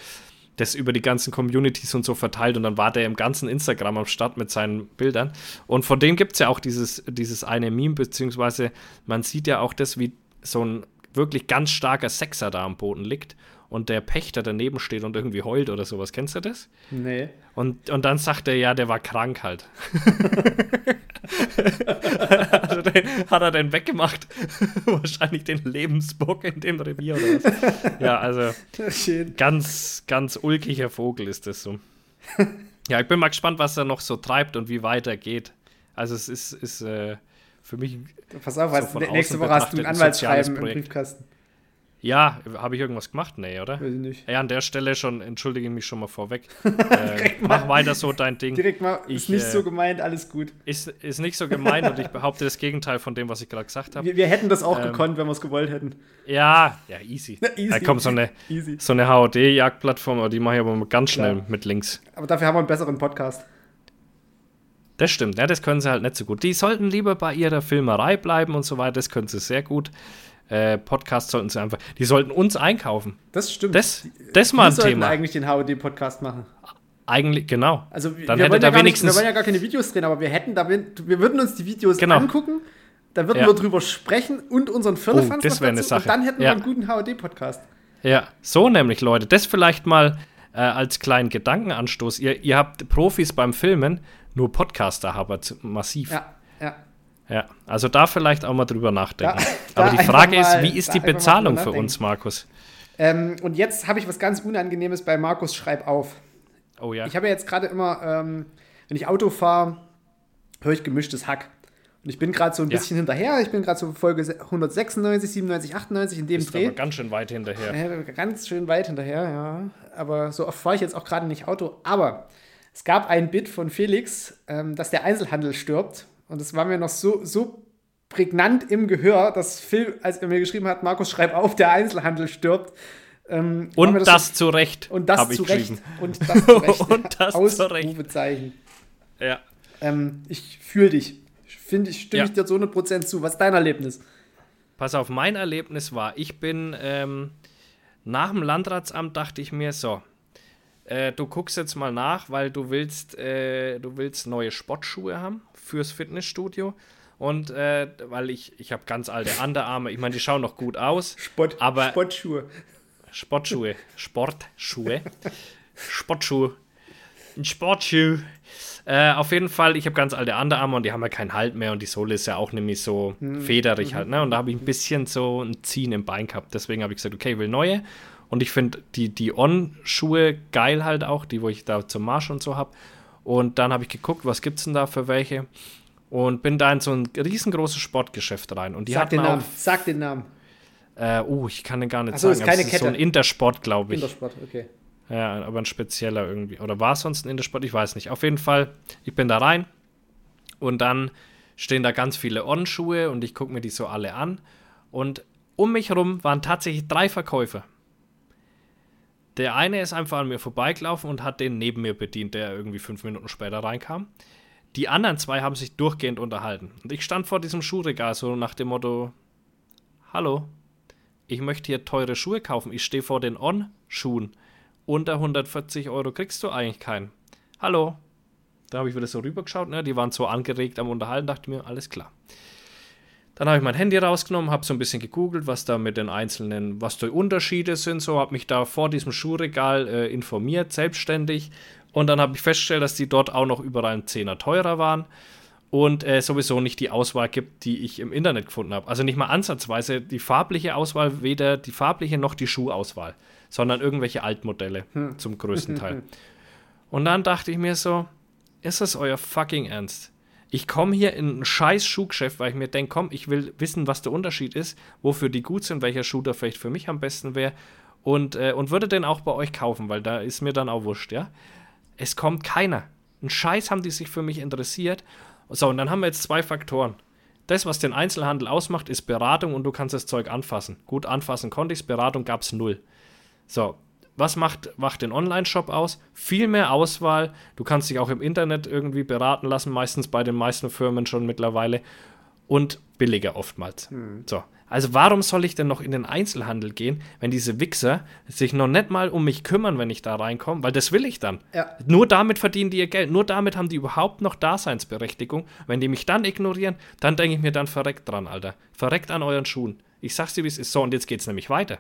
das über die ganzen Communities und so verteilt und dann war der im ganzen Instagram am Start mit seinen Bildern. Und von dem gibt es ja auch dieses, dieses eine Meme, beziehungsweise man sieht ja auch das, wie so ein wirklich ganz starker Sexer da am Boden liegt und der Pächter daneben steht und irgendwie heult oder sowas. Kennst du das? Nee. Und, und dann sagt er, ja, der war krank halt. also den, hat er den weggemacht? Wahrscheinlich den Lebensbock in dem Revier oder was? Ja, also ganz, ganz ulkiger Vogel ist das so. Ja, ich bin mal gespannt, was er noch so treibt und wie weit er geht. Also es ist, ist äh, für mich. Pass auf, so nächste Woche hast du ein Anwaltsschreiben im Briefkasten. Ja, habe ich irgendwas gemacht? Nee, oder? Weiß ich nicht. Ja, an der Stelle schon, entschuldige mich schon mal vorweg. äh, mach weiter so dein Ding. Direkt mal, ich, ist nicht äh, so gemeint, alles gut. Ist, ist nicht so gemeint und ich behaupte das Gegenteil von dem, was ich gerade gesagt habe. Wir, wir, hätten das auch ähm, gekonnt, wenn wir es gewollt hätten. Ja, ja, easy. easy. Da kommt so eine, so eine HOD-Jagdplattform, die mache ich aber ganz schnell Klar. mit Links. Aber dafür haben wir einen besseren Podcast. Das stimmt, ja, das können sie halt nicht so gut. Die sollten lieber bei ihrer Filmerei bleiben und so weiter, das können sie sehr gut äh, Podcast sollten sie einfach, die sollten uns einkaufen. Das stimmt. Das, das mal ein Thema. sollten eigentlich den HOD-Podcast machen. Eigentlich, genau. Also dann wir, hätte da ja wenigstens nicht, wir wollen ja gar keine Videos drehen, aber wir hätten da, wir würden uns die Videos genau. angucken, da würden ja. wir drüber sprechen und unseren Firlefanz oh, das wäre eine Sache. Und dann hätten ja. wir einen guten HOD-Podcast. Ja, so nämlich, Leute. Das vielleicht mal äh, als kleinen Gedankenanstoß. Ihr, ihr habt Profis beim Filmen, nur Podcaster aber massiv. Ja, ja. Ja, also da vielleicht auch mal drüber nachdenken. Da, Aber die Frage mal, ist, wie ist die Bezahlung für uns, Markus? Ähm, und jetzt habe ich was ganz Unangenehmes bei Markus Schreib auf. Oh ja. Ich habe ja jetzt gerade immer, ähm, wenn ich Auto fahre, höre ich gemischtes Hack. Und ich bin gerade so ein ja. bisschen hinterher. Ich bin gerade so Folge 196, 97, 98 in dem Bist Dreh. Aber ganz schön weit hinterher. Äh, ganz schön weit hinterher, ja. Aber so oft fahre ich jetzt auch gerade nicht Auto. Aber es gab ein Bit von Felix, ähm, dass der Einzelhandel stirbt. Und es war mir noch so, so prägnant im Gehör, dass Phil, als er mir geschrieben hat, Markus, schreib auf, der Einzelhandel stirbt. Ähm, und das, das zu Recht. Und das zu Recht. Und das zu Recht. und das zu Recht. Ja. Ähm, ich fühle dich. Ich finde, ich stimme ja. ich dir zu 100% zu. Was ist dein Erlebnis? Pass auf, mein Erlebnis war, ich bin ähm, nach dem Landratsamt dachte ich mir so, äh, du guckst jetzt mal nach, weil du willst, äh, du willst neue Sportschuhe haben fürs Fitnessstudio. Und äh, weil ich, ich habe ganz alte Underarme, ich meine, die schauen noch gut aus. Sport, aber Sportschuhe. Sportschuhe. Sportschuhe. Sportschuhe. Ein Sportschuh. Äh, auf jeden Fall, ich habe ganz alte Underarme und die haben ja keinen Halt mehr und die Sohle ist ja auch nämlich so hm. federig halt. Ne? Und da habe ich ein bisschen so ein Ziehen im Bein gehabt. Deswegen habe ich gesagt, okay, ich will neue. Und ich finde die, die On-Schuhe geil halt auch, die, wo ich da zum Marsch und so habe. Und dann habe ich geguckt, was gibt es denn da für welche. Und bin da in so ein riesengroßes Sportgeschäft rein. Und die Sag den Namen. Sag den Namen. Äh, uh, ich kann den gar nicht Achso, sagen. Ist keine ist Kette. so ein Intersport, glaube ich. Intersport, okay. Ja, aber ein spezieller irgendwie. Oder war es sonst ein Intersport? Ich weiß nicht. Auf jeden Fall, ich bin da rein Und dann stehen da ganz viele On-Schuhe und ich gucke mir die so alle an. Und um mich herum waren tatsächlich drei Verkäufer. Der eine ist einfach an mir vorbeigelaufen und hat den neben mir bedient, der irgendwie fünf Minuten später reinkam. Die anderen zwei haben sich durchgehend unterhalten. Und ich stand vor diesem Schuhregal so nach dem Motto: Hallo, ich möchte hier teure Schuhe kaufen. Ich stehe vor den On-Schuhen. Unter 140 Euro kriegst du eigentlich keinen. Hallo. Da habe ich wieder so rübergeschaut. Ne? Die waren so angeregt am Unterhalten, dachte mir, alles klar. Dann habe ich mein Handy rausgenommen, habe so ein bisschen gegoogelt, was da mit den einzelnen, was die Unterschiede sind, so habe mich da vor diesem Schuhregal äh, informiert, selbstständig. Und dann habe ich festgestellt, dass die dort auch noch überall einen Zehner teurer waren und äh, sowieso nicht die Auswahl gibt, die ich im Internet gefunden habe. Also nicht mal ansatzweise die farbliche Auswahl, weder die farbliche noch die Schuhauswahl, sondern irgendwelche Altmodelle hm. zum größten Teil. Und dann dachte ich mir so, ist das euer fucking Ernst? Ich komme hier in ein scheiß Schuhgeschäft, weil ich mir denke, komm, ich will wissen, was der Unterschied ist, wofür die gut sind, welcher Schuh da vielleicht für mich am besten wäre und, äh, und würde den auch bei euch kaufen, weil da ist mir dann auch wurscht, ja. Es kommt keiner. Ein Scheiß haben die sich für mich interessiert. So, und dann haben wir jetzt zwei Faktoren. Das, was den Einzelhandel ausmacht, ist Beratung und du kannst das Zeug anfassen. Gut, anfassen konnte ich Beratung gab es null. So, was macht, macht den Online-Shop aus? Viel mehr Auswahl. Du kannst dich auch im Internet irgendwie beraten lassen, meistens bei den meisten Firmen schon mittlerweile. Und billiger oftmals. Hm. So. Also warum soll ich denn noch in den Einzelhandel gehen, wenn diese Wichser sich noch nicht mal um mich kümmern, wenn ich da reinkomme? Weil das will ich dann. Ja. Nur damit verdienen die ihr Geld. Nur damit haben die überhaupt noch Daseinsberechtigung. Wenn die mich dann ignorieren, dann denke ich mir dann verreckt dran, Alter. Verreckt an euren Schuhen. Ich sag's dir, wie es ist. So, und jetzt geht's nämlich weiter.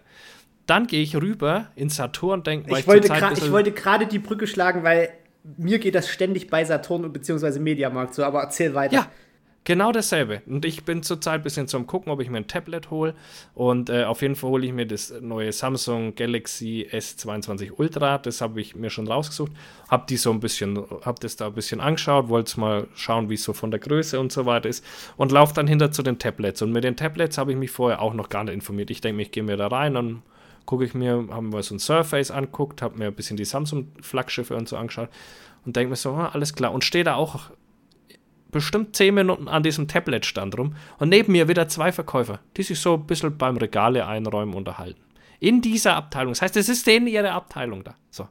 Dann gehe ich rüber in Saturn und denke, ich, wollte ich wollte gerade die Brücke schlagen, weil mir geht das ständig bei Saturn bzw. Mediamarkt so, aber erzähl weiter. Ja, Genau dasselbe. Und ich bin zurzeit ein bisschen zum Gucken, ob ich mir ein Tablet hole. Und äh, auf jeden Fall hole ich mir das neue Samsung Galaxy S22 Ultra. Das habe ich mir schon rausgesucht. Habe die so ein bisschen, habe das da ein bisschen angeschaut, wollte mal schauen, wie es so von der Größe und so weiter ist. Und laufe dann hinter zu den Tablets. Und mit den Tablets habe ich mich vorher auch noch gar nicht informiert. Ich denke, ich gehe mir da rein und gucke ich mir, haben wir so ein Surface anguckt, habe mir ein bisschen die Samsung-Flaggschiffe und so angeschaut und denke mir so, ah, alles klar. Und stehe da auch bestimmt 10 Minuten an diesem Tablet-Stand rum und neben mir wieder zwei Verkäufer, die sich so ein bisschen beim Regale einräumen unterhalten. In dieser Abteilung. Das heißt, es ist denen ihre Abteilung da. So.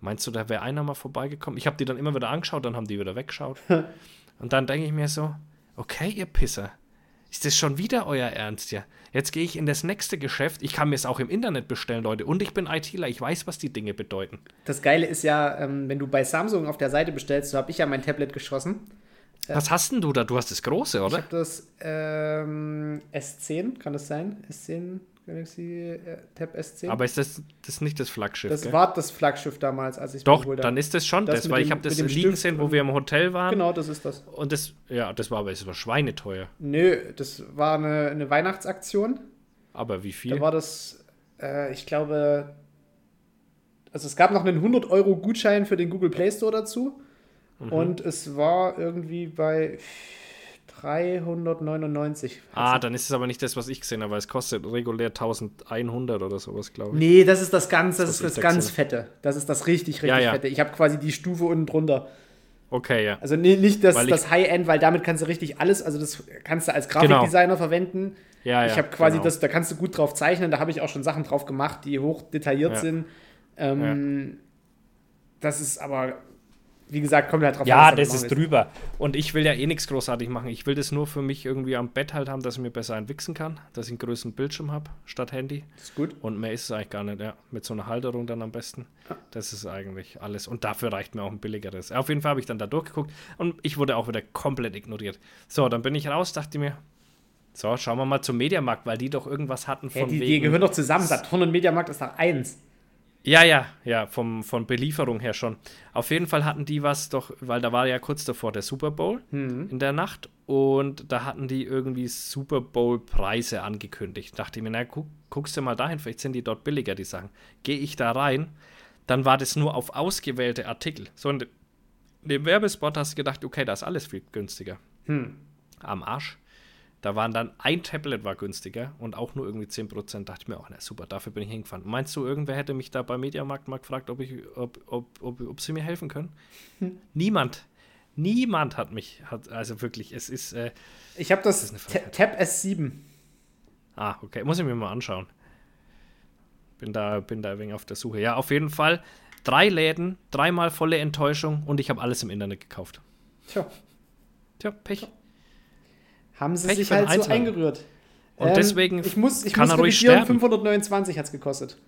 Meinst du, da wäre einer mal vorbeigekommen? Ich habe die dann immer wieder angeschaut, dann haben die wieder weggeschaut. und dann denke ich mir so, okay, ihr Pisser, ist das schon wieder euer Ernst, ja? Jetzt gehe ich in das nächste Geschäft. Ich kann mir es auch im Internet bestellen, Leute. Und ich bin ITler. Ich weiß, was die Dinge bedeuten. Das Geile ist ja, ähm, wenn du bei Samsung auf der Seite bestellst, so habe ich ja mein Tablet geschossen. Was hast denn du da? Du hast das große, oder? Ich habe das ähm, S10, kann das sein? S10 Galaxy äh, Tab S10. Aber ist das, das nicht das Flaggschiff? Das gell? war das Flaggschiff damals, als ich Doch, dann ist das schon das, das weil dem, ich habe das liegen gesehen, wo wir im Hotel waren. Genau, das ist das. Und das, ja, das war aber es war schweineteuer. Nö, das war eine, eine Weihnachtsaktion. Aber wie viel? Da war das, äh, ich glaube, also es gab noch einen 100 Euro Gutschein für den Google Play Store dazu. Mhm. Und es war irgendwie bei 399. Ah, dann ist es aber nicht das, was ich gesehen habe, weil es kostet regulär 1100 oder sowas, glaube ich. Nee, das ist das ganz, das, das ist das ganz fette. Das ist das richtig, richtig ja, ja. fette. Ich habe quasi die Stufe unten drunter. Okay, ja. Also nee, nicht das, das High-End, weil damit kannst du richtig alles, also das kannst du als genau. Grafikdesigner genau. verwenden. Ja, ja. Ich habe quasi genau. das, da kannst du gut drauf zeichnen, da habe ich auch schon Sachen drauf gemacht, die hoch detailliert ja. sind. Ähm, das ist aber wie gesagt, kommt halt drauf ja, an. Ja, das ist drüber. Und ich will ja eh nichts großartig machen. Ich will das nur für mich irgendwie am Bett halt haben, dass ich mir besser entwichsen kann, dass ich einen größeren Bildschirm habe statt Handy. Das ist gut. Und mehr ist es eigentlich gar nicht, ja. Mit so einer Halterung dann am besten. Ja. Das ist eigentlich alles. Und dafür reicht mir auch ein billigeres. Auf jeden Fall habe ich dann da durchgeguckt und ich wurde auch wieder komplett ignoriert. So, dann bin ich raus, dachte mir, so, schauen wir mal zum Mediamarkt, weil die doch irgendwas hatten von ja, die, wegen, die gehören doch zusammen. Saturn und Mediamarkt ist nach eins. Ja, ja, ja, vom, von Belieferung her schon. Auf jeden Fall hatten die was doch, weil da war ja kurz davor der Super Bowl mhm. in der Nacht und da hatten die irgendwie Super Bowl-Preise angekündigt. Dachte ich mir, na, guck, guckst du mal dahin, vielleicht sind die dort billiger, die Sachen. Gehe ich da rein, dann war das nur auf ausgewählte Artikel. So in dem Werbespot hast du gedacht, okay, da ist alles viel günstiger. Hm. Am Arsch. Da waren dann ein Tablet war günstiger und auch nur irgendwie 10%. Dachte ich mir auch, na super, dafür bin ich hingefahren. Meinst du, irgendwer hätte mich da beim Mediamarkt mal gefragt, ob, ich, ob, ob, ob, ob sie mir helfen können? Hm. Niemand. Niemand hat mich, hat, also wirklich, es ist. Äh, Ich habe das, Das. Tab S7. ah, okay, muss ich mir mal anschauen. Bin da, bin da ein wenig auf der Suche. Ja, auf jeden Fall. Drei Läden, dreimal volle Enttäuschung und ich habe alles im Internet gekauft. Tja, Tja, Pech. Haben sie Pech sich halt so Einzelnen. eingerührt. Und deswegen ich muss, ich kann muss er ruhig sterben. 529 hat es gekostet.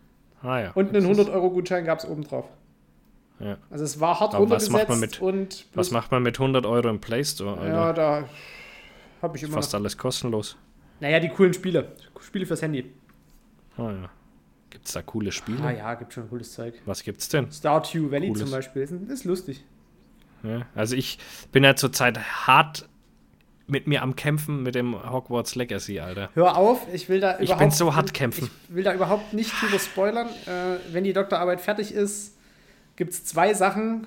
Ah ja. Und einen 100-Euro-Gutschein gab es oben drauf. Ja. Also es war hart Aber was macht man mit- und Was macht man mit 100 Euro im Play Store? Alter? ja, da habe ich immer Fast noch. alles kostenlos. Naja, die coolen Spiele. Spiele fürs Handy. Ah ja. Gibt es da coole Spiele? Ah ja, gibt schon cooles Zeug. Was gibt's denn? Stardew Valley Cooles. zum Beispiel. Ist, ist lustig. Ja, also ich bin ja zurzeit hart mit mir am Kämpfen mit dem Hogwarts Legacy, Alter. Hör auf, ich will da Ich überhaupt bin so hart kämpfen. Ich will da überhaupt nicht drüber spoilern. Äh, wenn die Doktorarbeit fertig ist, gibt es zwei Sachen.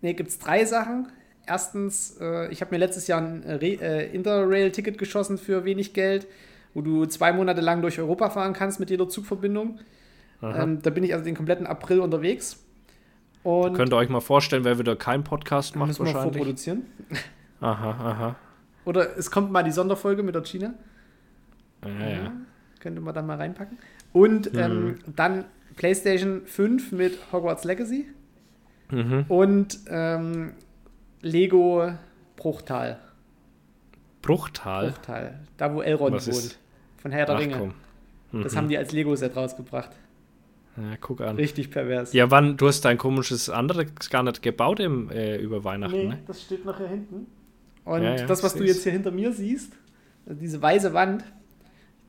Ne, gibt es drei Sachen. Erstens, äh, ich habe mir letztes Jahr ein äh, äh, Interrail-Ticket geschossen für wenig Geld, wo du zwei Monate lang durch Europa fahren kannst mit jeder Zugverbindung. Ähm, da bin ich also den kompletten April unterwegs. Und Könnt ihr euch mal vorstellen, wer wieder keinen Podcast macht müssen wir wahrscheinlich? vorproduzieren. Aha, aha. Oder es kommt mal die Sonderfolge mit der China. Ja, ja. Könnte man dann mal reinpacken. Und ähm, Mhm. dann PlayStation 5 mit Hogwarts Legacy Mhm. und ähm, Lego Bruchtal. Bruchtal. Bruchtal. Da, wo Elrond Was wohnt. ist- Von Herr der Ach Ringe. komm. Mhm. Das haben die als Lego-Set rausgebracht. Ja, guck an. Richtig pervers. Ja, wann? Du hast dein komisches anderes gar nicht gebaut im, äh, über Weihnachten, nee, ne? das steht noch hier hinten. Und Ja, ja, das, was du jetzt hier hinter mir siehst, diese weiße Wand,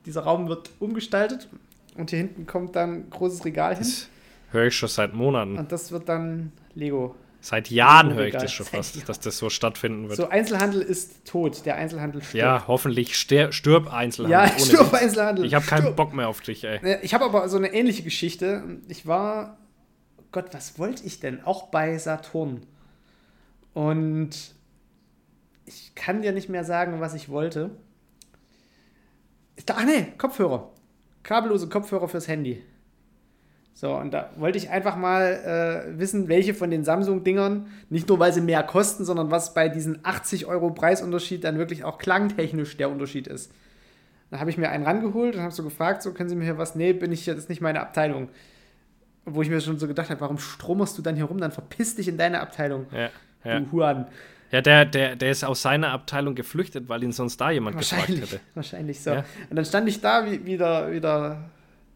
dieser Raum wird umgestaltet und hier hinten kommt dann ein großes Regal hin. Das höre ich schon seit Monaten. Und das wird dann Lego. Seit Jahren Lego höre ich das schon fast, dass das so stattfinden wird. So, Einzelhandel ist tot. Der Einzelhandel stirbt. ja, hoffentlich stirb Einzelhandel. ja stirb. Einzelhandel. Ich habe keinen. Bock mehr auf dich, ey. Äh, Ich habe aber so eine ähnliche Geschichte. Ich war, Gott, was wollte ich denn? Auch bei Saturn. Und ich kann dir nicht mehr sagen, was ich wollte. Ich dachte, ach nee, Kopfhörer. Kabellose Kopfhörer fürs Handy. So, und da wollte ich einfach mal äh, wissen, welche von den Samsung-Dingern, nicht nur weil sie mehr kosten, sondern was bei diesen 80 Euro Preisunterschied dann wirklich auch klangtechnisch der Unterschied ist. Dann habe ich mir einen rangeholt und habe so gefragt, so können Sie mir hier was? Nee, bin ich ist nicht meine Abteilung. Wo ich mir schon so gedacht habe, warum stromerst du dann hier rum? Dann verpiss dich in deine Abteilung, Ja, ja. du Huan. Ja der, der, der ist aus seiner Abteilung geflüchtet, weil ihn sonst da jemand gefragt hätte. wahrscheinlich so. Ja. Und dann stand ich da wie, wieder, wieder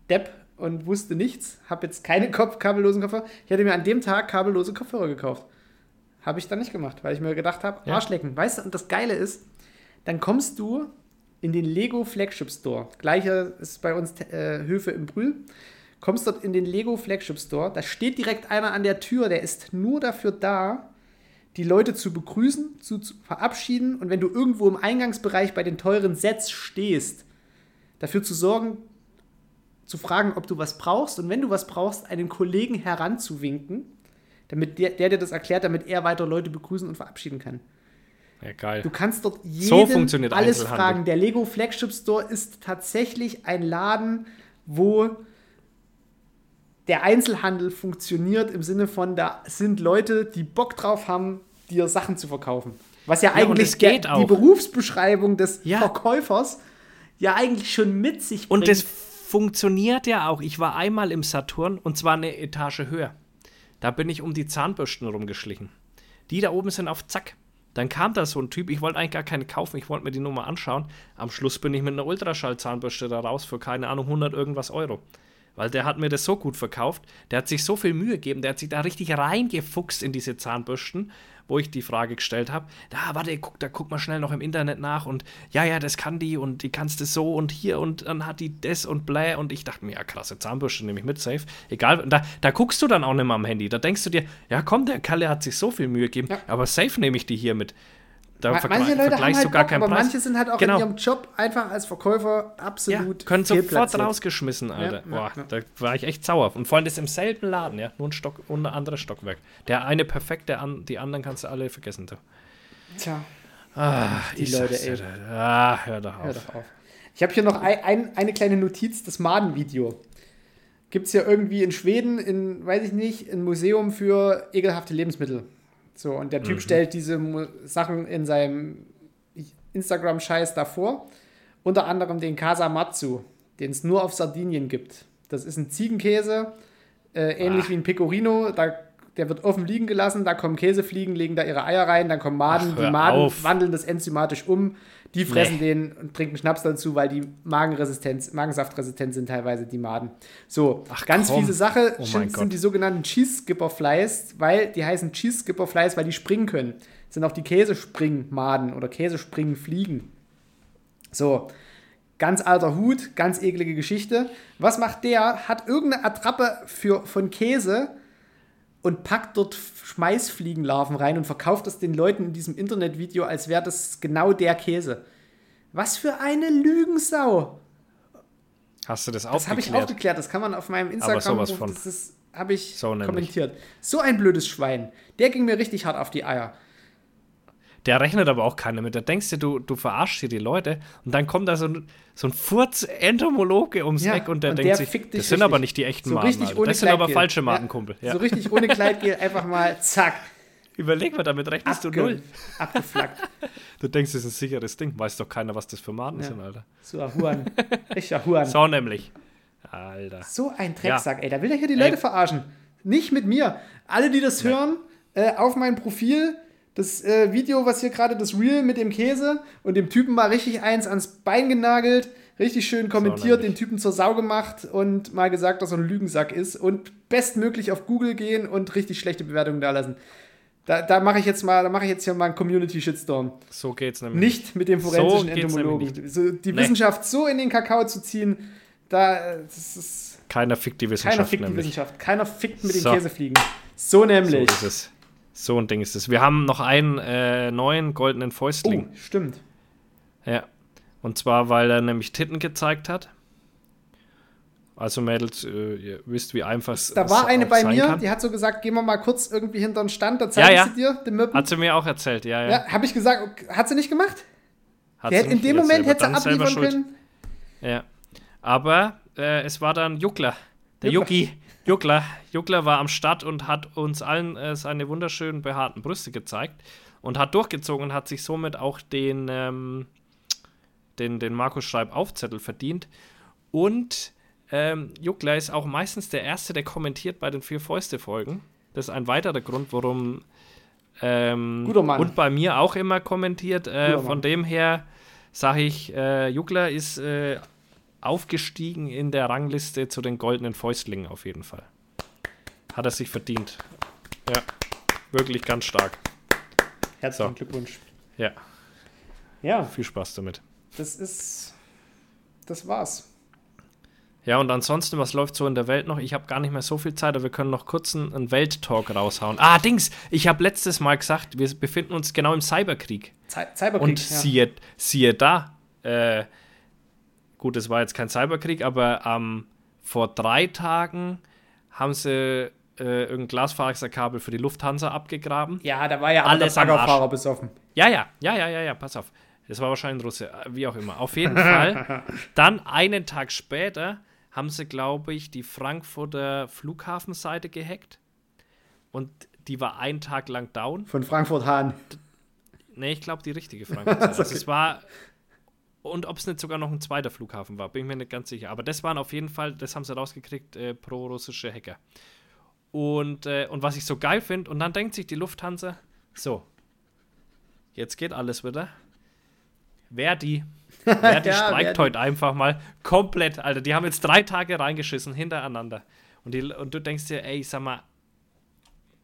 Depp und wusste nichts. Habe jetzt keine Kopf kabellosen Kopfhörer. Ich hätte mir an dem Tag kabellose Kopfhörer gekauft. Habe ich dann nicht gemacht, weil ich mir gedacht habe, Ja. Arschlecken. Weißt du, und das Geile ist, dann kommst du in den Lego Flagship Store. Gleiche ist bei uns äh, Höfe im Brühl. Kommst dort in den Lego Flagship Store. Da steht direkt einer an der Tür, der ist nur dafür da, die Leute zu begrüßen, zu, zu verabschieden und wenn du irgendwo im Eingangsbereich bei den teuren Sets stehst, dafür zu sorgen, zu fragen, ob du was brauchst und wenn du was brauchst, einen Kollegen heranzuwinken, damit der, der dir das erklärt, damit er weiter Leute begrüßen und verabschieden kann. Ja, geil. Du kannst dort jeden So alles fragen. Der Lego Flagship Store ist tatsächlich ein Laden, wo der Einzelhandel funktioniert im Sinne von, da sind Leute, die Bock drauf haben, dir Sachen zu verkaufen. Was ja Ja, und eigentlich der, auch. die Berufsbeschreibung des Ja. Verkäufers ja eigentlich schon mit sich Und bringt. das funktioniert ja auch. Ich war einmal im Saturn und zwar eine Etage höher. Da bin ich um die Zahnbürsten rumgeschlichen. Die da oben sind auf Zack. Dann kam da so ein Typ, ich wollte eigentlich gar keine kaufen, ich wollte mir die Nummer anschauen. Am Schluss bin ich mit einer Ultraschallzahnbürste da raus für keine Ahnung 100 irgendwas Euro. Weil der hat mir das so gut verkauft, der hat sich so viel Mühe gegeben, der hat sich da richtig reingefuchst in diese Zahnbürsten, wo ich die Frage gestellt habe, da, warte, guck, da guck mal schnell noch im Internet nach und ja, ja, das kann die und die kannst du so und hier und dann hat die das und bläh und ich dachte mir, ja, krasse Zahnbürste nehme ich mit, safe. Egal, da, da guckst du dann auch nicht mehr am Handy, da denkst du dir, ja komm, der Kalle hat sich so viel Mühe gegeben, Ja. aber safe nehme ich die hier mit. Da manche Leute haben halt gar Bock, keinen aber Preis. manche sind halt auch Genau. in ihrem Job einfach als Verkäufer Ja, absolut können sofort rausgeschmissen, Alter. Ja, ja, Boah, ja. da war ich echt sauer. Und vor allem das im selben Laden, ja. Nur ein Stock und ein anderes Stockwerk. Der eine perfekt, der an, die anderen kannst du alle vergessen. Tja, Ah, Die Leute, ey. da- Ah, hör doch hör auf. doch auf. Ich habe hier noch ein, ein, eine kleine Notiz, das Maden-Video. Gibt es ja irgendwie in Schweden, in, weiß ich nicht, ein Museum für ekelhafte Lebensmittel. So, und der Typ stellt diese Sachen in seinem Instagram-Scheiß davor. Unter anderem den Casamatsu, den es nur auf Sardinien gibt. Das ist ein Ziegenkäse, äh, ähnlich Ah. wie ein Pecorino. Da, der wird offen liegen gelassen, da kommen Käsefliegen, legen da ihre Eier rein, dann kommen Maden. Ach, die Maden auf. wandeln das enzymatisch um. Die fressen Nee. den und trinken Schnaps dazu, weil die Magenresistenz, Magensaftresistent sind teilweise die Maden. So, Ach, ganz komm. fiese Sache Oh sind, sind die sogenannten Cheese Skipper Flies, weil die heißen Cheese Skipper Flies, weil die springen können. Das sind auch die Käsespringmaden oder Käsespringfliegen. So, ganz alter Hut, ganz eklige Geschichte. Was macht der? Hat irgendeine Attrappe für, von Käse und packt dort Schmeißfliegenlarven rein und verkauft das den Leuten in diesem Internetvideo, als wäre das genau der Käse. Was für eine Lügensau! Hast du das Das habe ich aufgeklärt? aufgeklärt, das kann man auf meinem Aber Instagram, sowas von. das habe ich So kommentiert. So ein blödes Schwein. Der ging mir richtig hart auf die Eier. Der rechnet aber auch keiner mit. Da denkst du, du, du verarschst hier die Leute und dann kommt da so ein, so ein Furz-Entomologe ums Ja, Eck und der und denkt der sich, das sind richtig. aber nicht die echten So Maden. ohne Das sind aber falsche Ja, Madenkumpel. Ja. So richtig ohne Kleidgel einfach mal zack. Überleg mal, damit rechnest du Abge null. abgeflackt. Du denkst, das ist ein sicheres Ding. Weiß doch keiner, was das für Maden Ja. sind, Alter. So ein Huan. Richtiger Huan. So nämlich. Alter. So ein Drecksack, ey. Da will er hier die Ey. Leute verarschen. Nicht mit mir. Alle, die das hören, äh, auf mein Profil, das äh, Video, was hier gerade, das Reel mit dem Käse und dem Typen mal richtig eins ans Bein genagelt, richtig schön kommentiert, den Typen zur Sau gemacht und mal gesagt, dass er ein Lügensack ist und bestmöglich auf Google gehen und richtig schlechte Bewertungen da lassen. Da, da mache ich jetzt mal, da mache ich jetzt hier mal einen Community-Shitstorm. So geht's nämlich. Nicht mit dem forensischen So Entomologen. So, die Nee. Wissenschaft so in den Kakao zu ziehen, da äh, das ist Keiner fickt die Wissenschaft keiner fickt die nämlich. Wissenschaft. Keiner fickt mit den So. Käsefliegen. So So nämlich. ist es. So ein Ding ist es. Wir haben noch einen äh, neuen goldenen oh, Fäustling. stimmt. Ja. Und zwar, weil er nämlich Titten gezeigt hat. Also Mädels, äh, ihr wisst, wie einfach es Da war eine bei mir, kann. die hat so gesagt, gehen wir mal kurz irgendwie hinter den Stand, da zeige Ja, ich ja. sie dir, den Möppen. Hat sie mir auch erzählt, ja, ja. Ja, habe ich gesagt, okay, hat sie nicht gemacht? Hat Der sie in dem Moment hätte sie abliefern können. Ja. Aber äh, es war dann Juckler. Der. Jucki. Juckler. Juckler war am Start und hat uns allen äh, seine wunderschönen behaarten Brüste gezeigt und hat durchgezogen und hat sich somit auch den, ähm, den, den Markus Schreib Aufzettel verdient. Und ähm, Juckler ist auch meistens der Erste, der kommentiert bei den vier Fäuste-Folgen. Das ist ein weiterer Grund, warum. Ähm, Guter Mann. Und bei mir auch immer kommentiert. Äh, von dem her sage ich, äh, Juckler ist äh, aufgestiegen in der Rangliste zu den goldenen Fäustlingen auf jeden Fall. Hat er sich verdient. Ja, wirklich ganz stark. Herzlichen So. Glückwunsch. Ja, Ja, viel Spaß damit. das ist. Das war's. Ja, und ansonsten, was läuft so in der Welt noch? Ich habe gar nicht mehr so viel Zeit, aber wir können noch kurz einen, Welttalk raushauen. Ah, Dings, ich habe letztes Mal gesagt, wir befinden uns genau im Cyberkrieg. Cy Cyberkrieg. Und ja. siehe, siehe da, äh, gut, es war jetzt kein Cyberkrieg, aber ähm, vor drei Tagen haben sie äh, irgendein Glasfaserkabel für die Lufthansa abgegraben. ja, da war ja Alles am. Baggerfahrer besoffen. Ja, ja, ja, ja, ja, ja, pass auf. Das war wahrscheinlich ein Russe, äh, wie auch immer. Auf jeden Fall. Dann einen Tag später haben sie, glaube ich, die Frankfurter Flughafenseite gehackt. Und die war einen Tag lang down. Von Frankfurt Hahn. Nee, ich glaube die richtige Frankfurt. also es war. Und ob es nicht sogar noch ein zweiter Flughafen war, bin ich mir nicht ganz sicher. Aber das waren auf jeden Fall, das haben sie rausgekriegt, äh, pro-russische Hacker. Und, äh, und was ich so geil finde, und dann denkt sich die Lufthansa, so, jetzt geht alles wieder. Verdi. Verdi Ja, streikt Verdi. heute einfach mal komplett, Alter. Die haben jetzt drei Tage reingeschissen hintereinander. Und, die, und du denkst dir, ey, sag mal,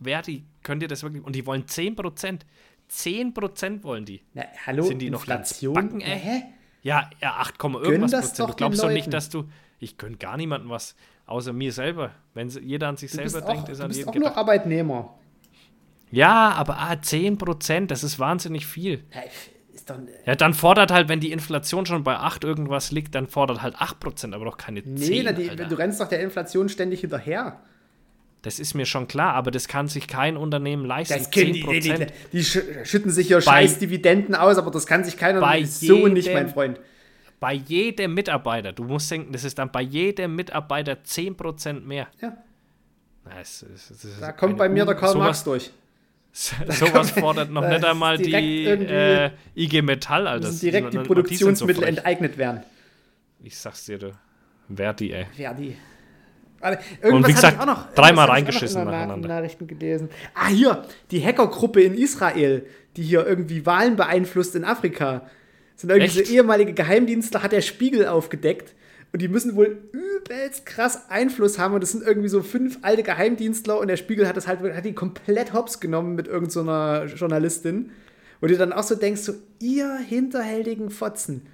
Verdi, könnt ihr das wirklich? Und die wollen 10%. 10% wollen die. Na, hallo, Sind die noch Inflation? ganz backen, ey? Hä? Ja, ja 8, irgendwas das Prozent. doch Du glaubst doch nicht, dass du. Ich gönn gar niemandem was, außer mir selber. Wenn jeder an sich Du selber auch, denkt, ist du an bist jeden auch nur. Arbeitnehmer. Ja, aber ah, 10%, das ist wahnsinnig viel. Ja, Ist doch, Ja, dann fordert halt, wenn die Inflation schon bei 8 irgendwas liegt, dann fordert halt 8%, aber doch keine 10. nee, die, du rennst doch der Inflation ständig hinterher. Das ist mir schon klar, aber das kann sich kein Unternehmen leisten. Das können die, die, 10%. die, die sch- schütten sich hier scheiß Dividenden aus, aber das kann sich keiner Bei so nicht, mein Freund. bei jedem Mitarbeiter, du musst denken, das ist dann bei jedem Mitarbeiter 10% mehr. Ja, es- es ist da kommt bei mir der Karl sowas- Marx durch. Sowas fordert noch nicht einmal die äh, IG Metall, Alter. Müssen direkt die Produktionsmittel so enteignet werden. Ich sag's dir, du. Verdi, ey. Verdi. Und wie gesagt, noch, dreimal reingeschissen noch nacheinander. Nachrichten gelesen. Ah, hier, die Hackergruppe in Israel, die hier irgendwie Wahlen beeinflusst in Afrika. Sind irgendwie Echt? so ehemalige Geheimdienste, hat der Spiegel aufgedeckt. Und die müssen wohl übelst krass Einfluss haben. Und das sind irgendwie so fünf alte Geheimdienstler. Und der Spiegel hat das halt, hat die komplett hops genommen mit irgendeiner so Journalistin. Wo du dann auch so denkst, so, ihr hinterhältigen Fotzen.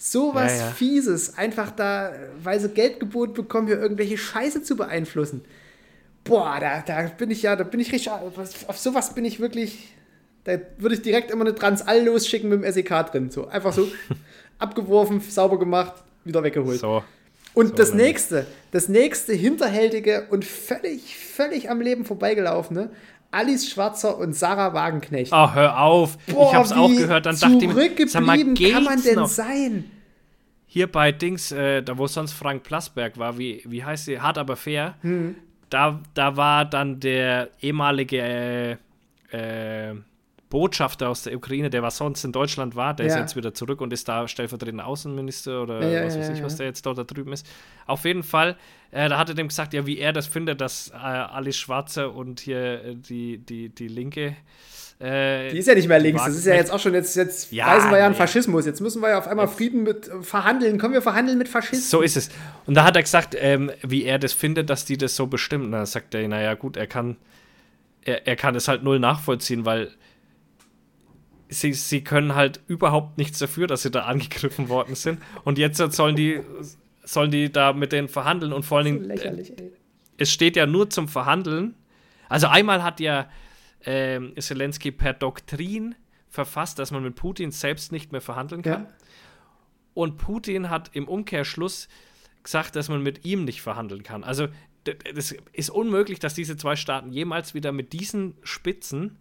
Sowas ja, ja. Fieses, einfach da, weil sie Geld geboten bekommen, hier irgendwelche Scheiße zu beeinflussen. Boah, da, da bin ich ja, da bin ich richtig, auf sowas bin ich wirklich, da würde ich direkt immer eine Transall losschicken mit dem SEK drin. So, einfach so abgeworfen, sauber gemacht, wieder weggeholt. So. Und so das nächste, das nächste hinterhältige und völlig, völlig am Leben vorbeigelaufene, Alice Schwarzer und Sarah Wagenknecht. Oh, hör auf. Boah, ich hab's auch gehört. Dann dachte ich mir, sag mal, kann man denn noch? sein? Hier bei Dings, äh, da wo sonst Frank Plasberg war, wie, wie heißt sie? Hart aber fair. Hm. Da, da war dann der ehemalige äh, äh, Botschafter aus der Ukraine, der was sonst in Deutschland war, der ja. ist jetzt wieder zurück und ist da stellvertretender Außenminister oder ja, was weiß ich, was der jetzt dort da drüben ist. Auf jeden Fall, äh, da hat er dem gesagt, ja, wie er das findet, dass äh, Alice Schwarze und hier äh, die, die, die Linke. Äh, die ist ja nicht mehr links, das ist ja jetzt auch schon, jetzt, jetzt ja, weisen wir ja an Faschismus. Jetzt müssen wir ja auf einmal Frieden mit äh, verhandeln. Können wir verhandeln mit Faschisten? So ist es. Und da hat er gesagt, ähm, wie er das findet, dass die das so bestimmen. Da sagt er, naja, gut, er kann, er, er kann es halt null nachvollziehen, weil sie, sie können halt überhaupt nichts dafür, dass sie da angegriffen worden sind. Und jetzt sollen die, sollen die da mit denen verhandeln und vor allen Dingen. So es steht ja nur zum Verhandeln. Also einmal hat ja äh, Zelensky per Doktrin verfasst, dass man mit Putin selbst nicht mehr verhandeln kann. Ja. Und Putin hat im Umkehrschluss gesagt, dass man mit ihm nicht verhandeln kann. Also es ist unmöglich, dass diese zwei Staaten jemals wieder mit diesen Spitzen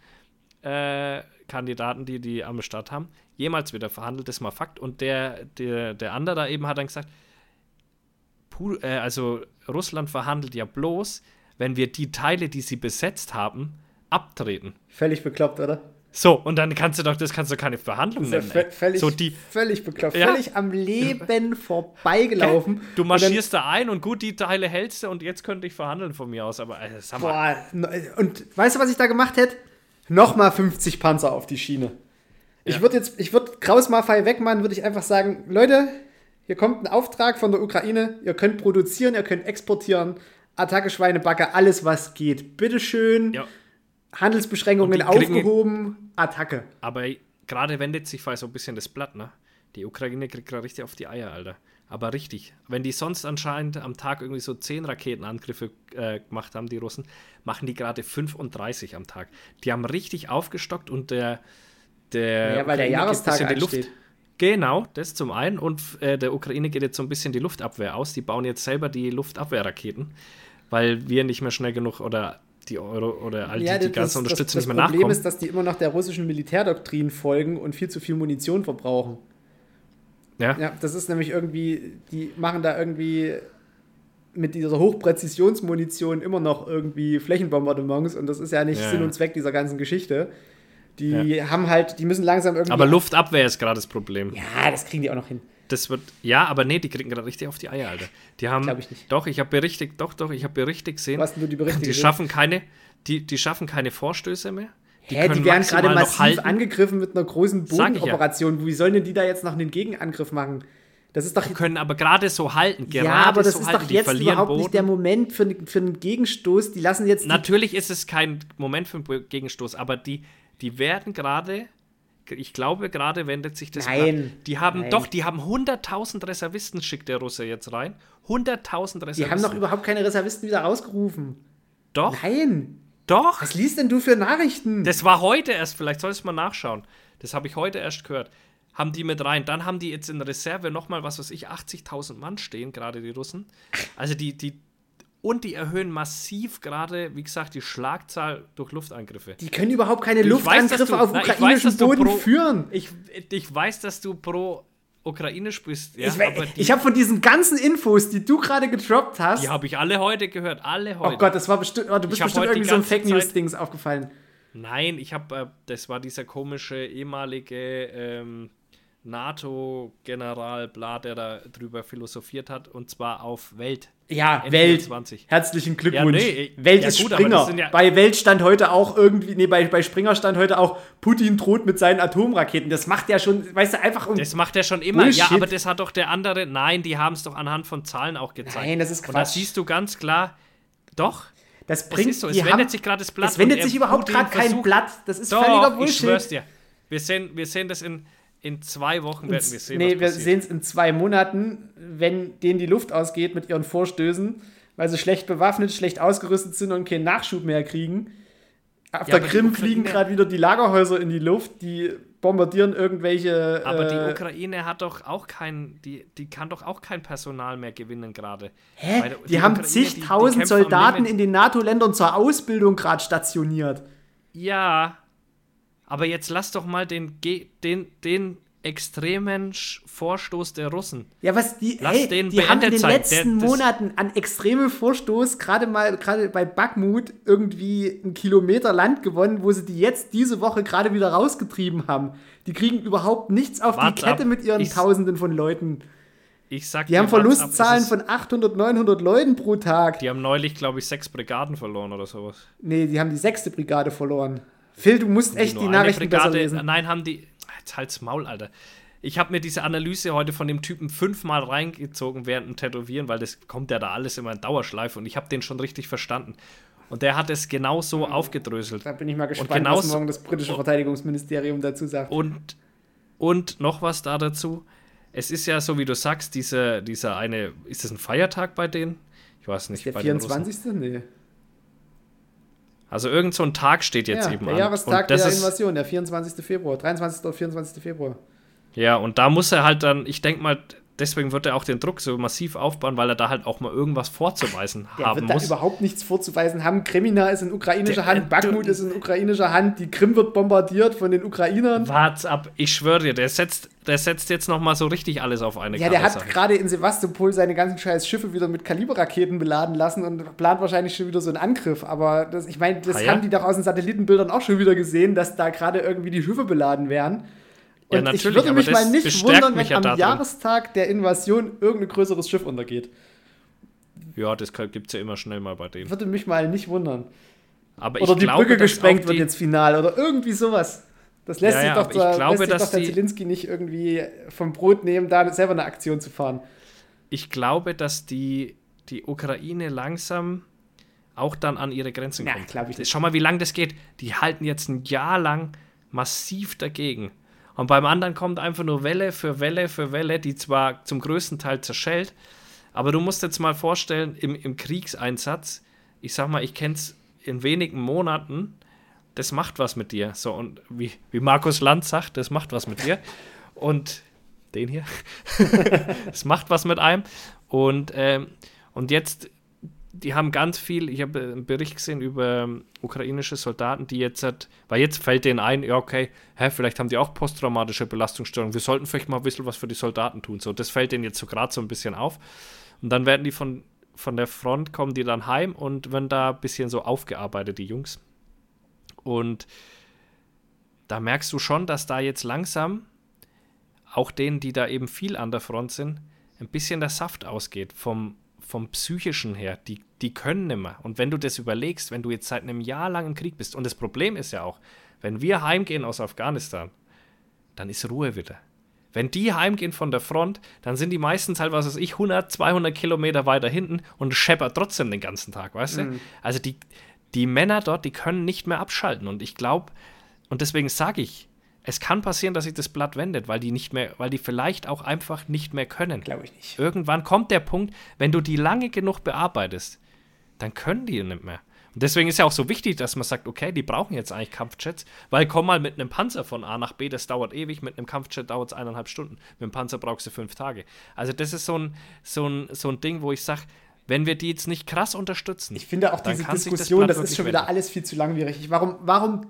äh, Kandidaten, die die am Start haben, jemals wieder verhandelt. Das ist mal Fakt. Und der, der, der andere da eben hat dann gesagt, äh, also Russland verhandelt ja bloß, wenn wir die Teile, die sie besetzt haben, abtreten. Völlig bekloppt, oder? So, und dann kannst du doch, das kannst du keine Verhandlung nennen. Ja völlig, so die, völlig bekloppt, ja. völlig am Leben vorbeigelaufen. Du marschierst dann, da ein und gut, die Teile hältst du und jetzt könnte ich verhandeln von mir aus, aber äh, sag mal. Boah, und weißt du, was ich da gemacht hätte? Nochmal 50 Panzer auf die Schiene. Ich ja. würde jetzt, ich würde Kraus Maffei wegmachen, würde ich einfach sagen, Leute, hier kommt ein Auftrag von der Ukraine, ihr könnt produzieren, ihr könnt exportieren, Attacke Schweinebacke, alles was geht. Bitteschön. Ja. Handelsbeschränkungen aufgehoben, Attacke. Aber gerade wendet sich so ein bisschen das Blatt, ne? Die Ukraine kriegt gerade richtig auf die Eier, Alter. Aber richtig. Wenn die sonst anscheinend am Tag irgendwie so 10 Raketenangriffe äh, gemacht haben, die Russen, machen die gerade 35 am Tag. Die haben richtig aufgestockt und der. der ja, weil der Jahrestag die Luft. Genau, das zum einen. Und äh, der Ukraine geht jetzt so ein bisschen die Luftabwehr aus. Die bauen jetzt selber die Luftabwehrraketen, weil wir nicht mehr schnell genug oder die Euro oder all die, ja, die ganze Unterstützung nicht mehr nachkommen. Das Problem ist, dass die immer noch der russischen Militärdoktrin folgen und viel zu viel Munition verbrauchen. Ja. Ja, das ist nämlich irgendwie, die machen da irgendwie mit dieser Hochpräzisionsmunition immer noch irgendwie Flächenbombardements und das ist ja nicht ja, Sinn und Zweck dieser ganzen Geschichte. Die ja. haben halt, die müssen langsam irgendwie. Aber Luftabwehr ist gerade das Problem. Ja, das kriegen die auch noch hin. Das wird, ja, aber nee, die kriegen gerade richtig auf die Eier, Alter. Die haben, Glaube ich nicht. Doch, ich habe berichtigt, doch, doch, ich habe berichtigt gesehen. Was nur die Berichte Die schaffen keine, die, die schaffen keine Vorstöße mehr. Die, Hä, die werden gerade massiv angegriffen mit einer großen Bodenoperation. Ja. Wie sollen denn die da jetzt noch einen Gegenangriff machen? Das ist doch die können aber gerade so halten. Gerade ja, aber das so ist halten. doch jetzt überhaupt Boden. nicht der Moment für, für einen Gegenstoß. Die lassen jetzt. Natürlich ist es kein Moment für einen Gegenstoß, aber die, die werden gerade. Ich glaube, gerade wendet sich das. Nein. Grad, die haben nein. doch, die haben 100.000 Reservisten, schickt der Russe jetzt rein. 100.000 Reservisten. Die haben doch überhaupt keine Reservisten wieder rausgerufen. Doch. Nein. Doch. Was liest denn du für Nachrichten? Das war heute erst, vielleicht sollst du mal nachschauen. Das habe ich heute erst gehört. Haben die mit rein. Dann haben die jetzt in Reserve nochmal, was weiß ich, 80.000 Mann stehen, gerade die Russen. Also die, die, und die erhöhen massiv gerade, wie gesagt, die Schlagzahl durch Luftangriffe. Die können überhaupt keine du, Luftangriffe weiß, du, auf ukrainischem Boden pro, führen. Ich, ich weiß, dass du pro ukrainisch bist. Ja, ich, ich habe von diesen ganzen Infos, die du gerade gedroppt hast. Die habe ich alle heute gehört. Alle heute. Oh Gott, das war bestimmt. Oh, du bist bestimmt irgendwie so ein Fake News-Dings aufgefallen. Nein, ich habe, äh, das war dieser komische ehemalige ähm, NATO-General, bla, der da drüber philosophiert hat, und zwar auf Welt. Ja, Welt. 20. Herzlichen Glückwunsch. Ja, nee, Welt ja ist gut, Springer. ja- bei Welt stand heute auch irgendwie, nee, bei, bei Springer stand heute auch, Putin droht mit seinen Atomraketen. Das macht ja schon, weißt du, einfach um. Das macht er schon immer. Ja, Bullshit. aber das hat doch der andere. Nein, die haben es doch anhand von Zahlen auch gezeigt. Nein, das ist Und da Quatsch. siehst du ganz klar, doch. das Es bringt ist so, es wendet haben- sich gerade das Blatt. Es wendet er- sich überhaupt gerade kein Blatt. Das ist Doch, völliger ich Bullshit. schwör's dir. Wir sehen, wir sehen das in, in zwei Wochen, werden wir sehen. nee, wir sehen es in zwei Monaten, wenn denen die Luft ausgeht mit ihren Vorstößen, weil sie schlecht bewaffnet, schlecht ausgerüstet sind und keinen Nachschub mehr kriegen. Auf Ja, der die Krim fliegen gerade wieder die Lagerhäuser in die Luft, die bombardieren irgendwelche. Aber äh, die Ukraine hat doch auch kein, die, die kann doch auch kein Personal mehr gewinnen gerade. Hä? Weil Die, haben Ukraine, die- die zigtausend kämpfen am Soldaten in den NATO-Ländern zur Ausbildung gerade stationiert. Ja, aber jetzt lass doch mal den, den, den extremen Vorstoß der Russen. Ja, was die, Lass hey, den die haben in den sein. letzten Der- Monaten an extremem Vorstoß, gerade mal, gerade bei Bakhmut, irgendwie einen Kilometer Land gewonnen, wo sie die jetzt diese Woche gerade wieder rausgetrieben haben. Die kriegen überhaupt nichts auf Wart die Kette ab. mit ihren Ich- Tausenden von Leuten. Ich sag Die dir, haben Verlustzahlen ab, von 800, 900 Leuten pro Tag. Die haben neulich, glaube ich, sechs Brigaden verloren oder sowas. Nee, die haben die sechste Brigade verloren. Phil, du musst echt die eine Nachrichten besser Brigade- lesen. Nein, haben die. Jetzt halt's Maul, Alter. Ich habe mir diese Analyse heute von dem Typen fünfmal reingezogen während dem Tätowieren, weil das kommt ja da alles immer in Dauerschleife und ich habe den schon richtig verstanden. Und der hat es genau so aufgedröselt. Da bin ich mal gespannt, genau was morgen das britische Verteidigungsministerium dazu sagt. Und, und noch was da dazu. Es ist ja so, wie du sagst, dieser, dieser eine, ist das ein Feiertag bei denen? Ich weiß nicht. Der bei den Russen. 24. Nee. Also irgend so ein Tag steht jetzt ja, eben der an. Jahrestag der Invasion, der 24. Februar, 23. oder 24. Februar. Ja, und da muss er halt dann, ich denke mal, deswegen wird er auch den Druck so massiv aufbauen, weil er da halt auch mal irgendwas vorzuweisen Der haben wird da muss. überhaupt nichts vorzuweisen haben. Kremina ist in ukrainischer Der- Hand, Bakhmut du- ist in ukrainischer Hand, die Krim wird bombardiert von den Ukrainern. Wart's ab, ich schwöre dir, der setzt, der setzt jetzt noch mal so richtig alles auf eine Ja, der Karte, hat sag ich. gerade in Sevastopol seine ganzen scheiß Schiffe wieder mit Kaliberraketen beladen lassen und plant wahrscheinlich schon wieder so einen Angriff. Aber das, ich meine, das Ah, ja? haben die doch aus den Satellitenbildern auch schon wieder gesehen, dass da gerade irgendwie die Schiffe beladen werden. Ja, Und ich natürlich, würde mich mal nicht wundern, wenn ja am darin. Jahrestag der Invasion irgendein größeres Schiff untergeht. Ja, das gibt es ja immer schnell mal bei denen. Würde mich mal nicht wundern. Aber Oder ich die glaube, Brücke gesprengt auch wird die, jetzt final oder irgendwie sowas. Das lässt Ja, sich ja, doch, ich der, glaube, lässt sich dass doch der die- Zielinski nicht irgendwie vom Brot nehmen, da selber eine Aktion zu fahren. Ich glaube, dass die, die Ukraine langsam auch dann an ihre Grenzen kommt. glaub ich nicht. Schau mal, wie lange das geht. Die halten jetzt ein Jahr lang massiv dagegen. Und beim anderen kommt einfach nur Welle für Welle für Welle, die zwar zum größten Teil zerschellt, aber du musst jetzt mal vorstellen, im, im Kriegseinsatz, ich sag mal, ich kenne es in wenigen Monaten, das macht was mit dir. So, und wie, wie Markus Land sagt, das macht was mit dir. Und den hier, das macht was mit einem. Und, ähm, und jetzt, die haben ganz viel, ich habe einen Bericht gesehen über ukrainische Soldaten, die jetzt, hat, weil jetzt fällt denen ein, ja, okay, hä, vielleicht haben die auch posttraumatische Belastungsstörungen. Wir sollten vielleicht mal ein bisschen was für die Soldaten tun. So, das fällt denen jetzt so gerade so ein bisschen auf. Und dann werden die von, von der Front, kommen die dann heim und werden da ein bisschen so aufgearbeitet, die Jungs. Und da merkst du schon, dass da jetzt langsam auch denen, die da eben viel an der Front sind, ein bisschen der Saft ausgeht vom, vom psychischen her. Die, die können nimmer. Und wenn du das überlegst, wenn du jetzt seit einem Jahr lang im Krieg bist, und das Problem ist ja auch, wenn wir heimgehen aus Afghanistan, dann ist Ruhe wieder. Wenn die heimgehen von der Front, dann sind die meistens halt, was weiß ich, 100, 200 Kilometer weiter hinten und scheppert trotzdem den ganzen Tag, weißt du? Also die, die Männer dort, die können nicht mehr abschalten. Und ich glaube, und deswegen sage ich, es kann passieren, dass sich das Blatt wendet, weil die nicht mehr, weil die vielleicht auch einfach nicht mehr können. Glaube ich nicht. Irgendwann kommt der Punkt, wenn du die lange genug bearbeitest, dann können die nicht mehr. Und deswegen ist ja auch so wichtig, dass man sagt, okay, die brauchen jetzt eigentlich Kampfjets, weil komm mal mit einem Panzer von A nach B, das dauert ewig, mit einem Kampfjet dauert es eineinhalb Stunden, mit einem Panzer brauchst du fünf Tage. Also das ist so ein, so ein, so ein Ding, wo ich sage, wenn wir die jetzt nicht krass unterstützen, Ich finde auch diese das Diskussion, Blatt das, ist schon wieder alles viel zu langwierig. Ich, warum, warum,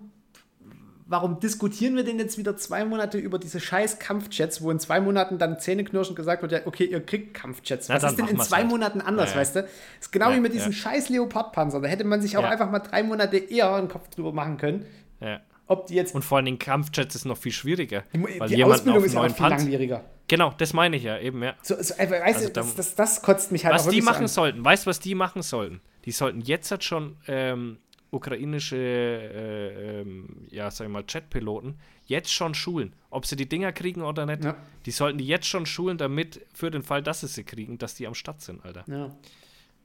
warum diskutieren wir denn jetzt wieder zwei Monate über diese scheiß Kampfjets, wo in zwei Monaten dann zähneknirschend gesagt wird, ja, okay, ihr kriegt Kampfjets. Was dann ist denn in zwei halt. Monaten anders, Ja, ja. weißt du? Das ist genau Ja, wie mit diesen ja. scheiß Leopardpanzern. Da hätte man sich auch Ja. einfach mal drei Monate eher einen Kopf drüber machen können. Ja. Ob die jetzt. Und vor allem in Kampfjets ist noch viel schwieriger. die weil die Ausbildung ist ja noch viel Panzer. langwieriger. Genau, das meine ich ja eben, ja. So, so, äh, weißt Also du, da- das, das, das kotzt mich halt Was auch die machen an. sollten, weißt du, was die machen sollten? Die sollten jetzt halt schon ähm, ukrainische, äh, ähm, ja, sag ich mal, Jetpiloten jetzt schon schulen. Ob sie die Dinger kriegen oder nicht. Ja. Die sollten die jetzt schon schulen, damit für den Fall, dass sie sie kriegen, dass die am Start sind, Alter. Ja.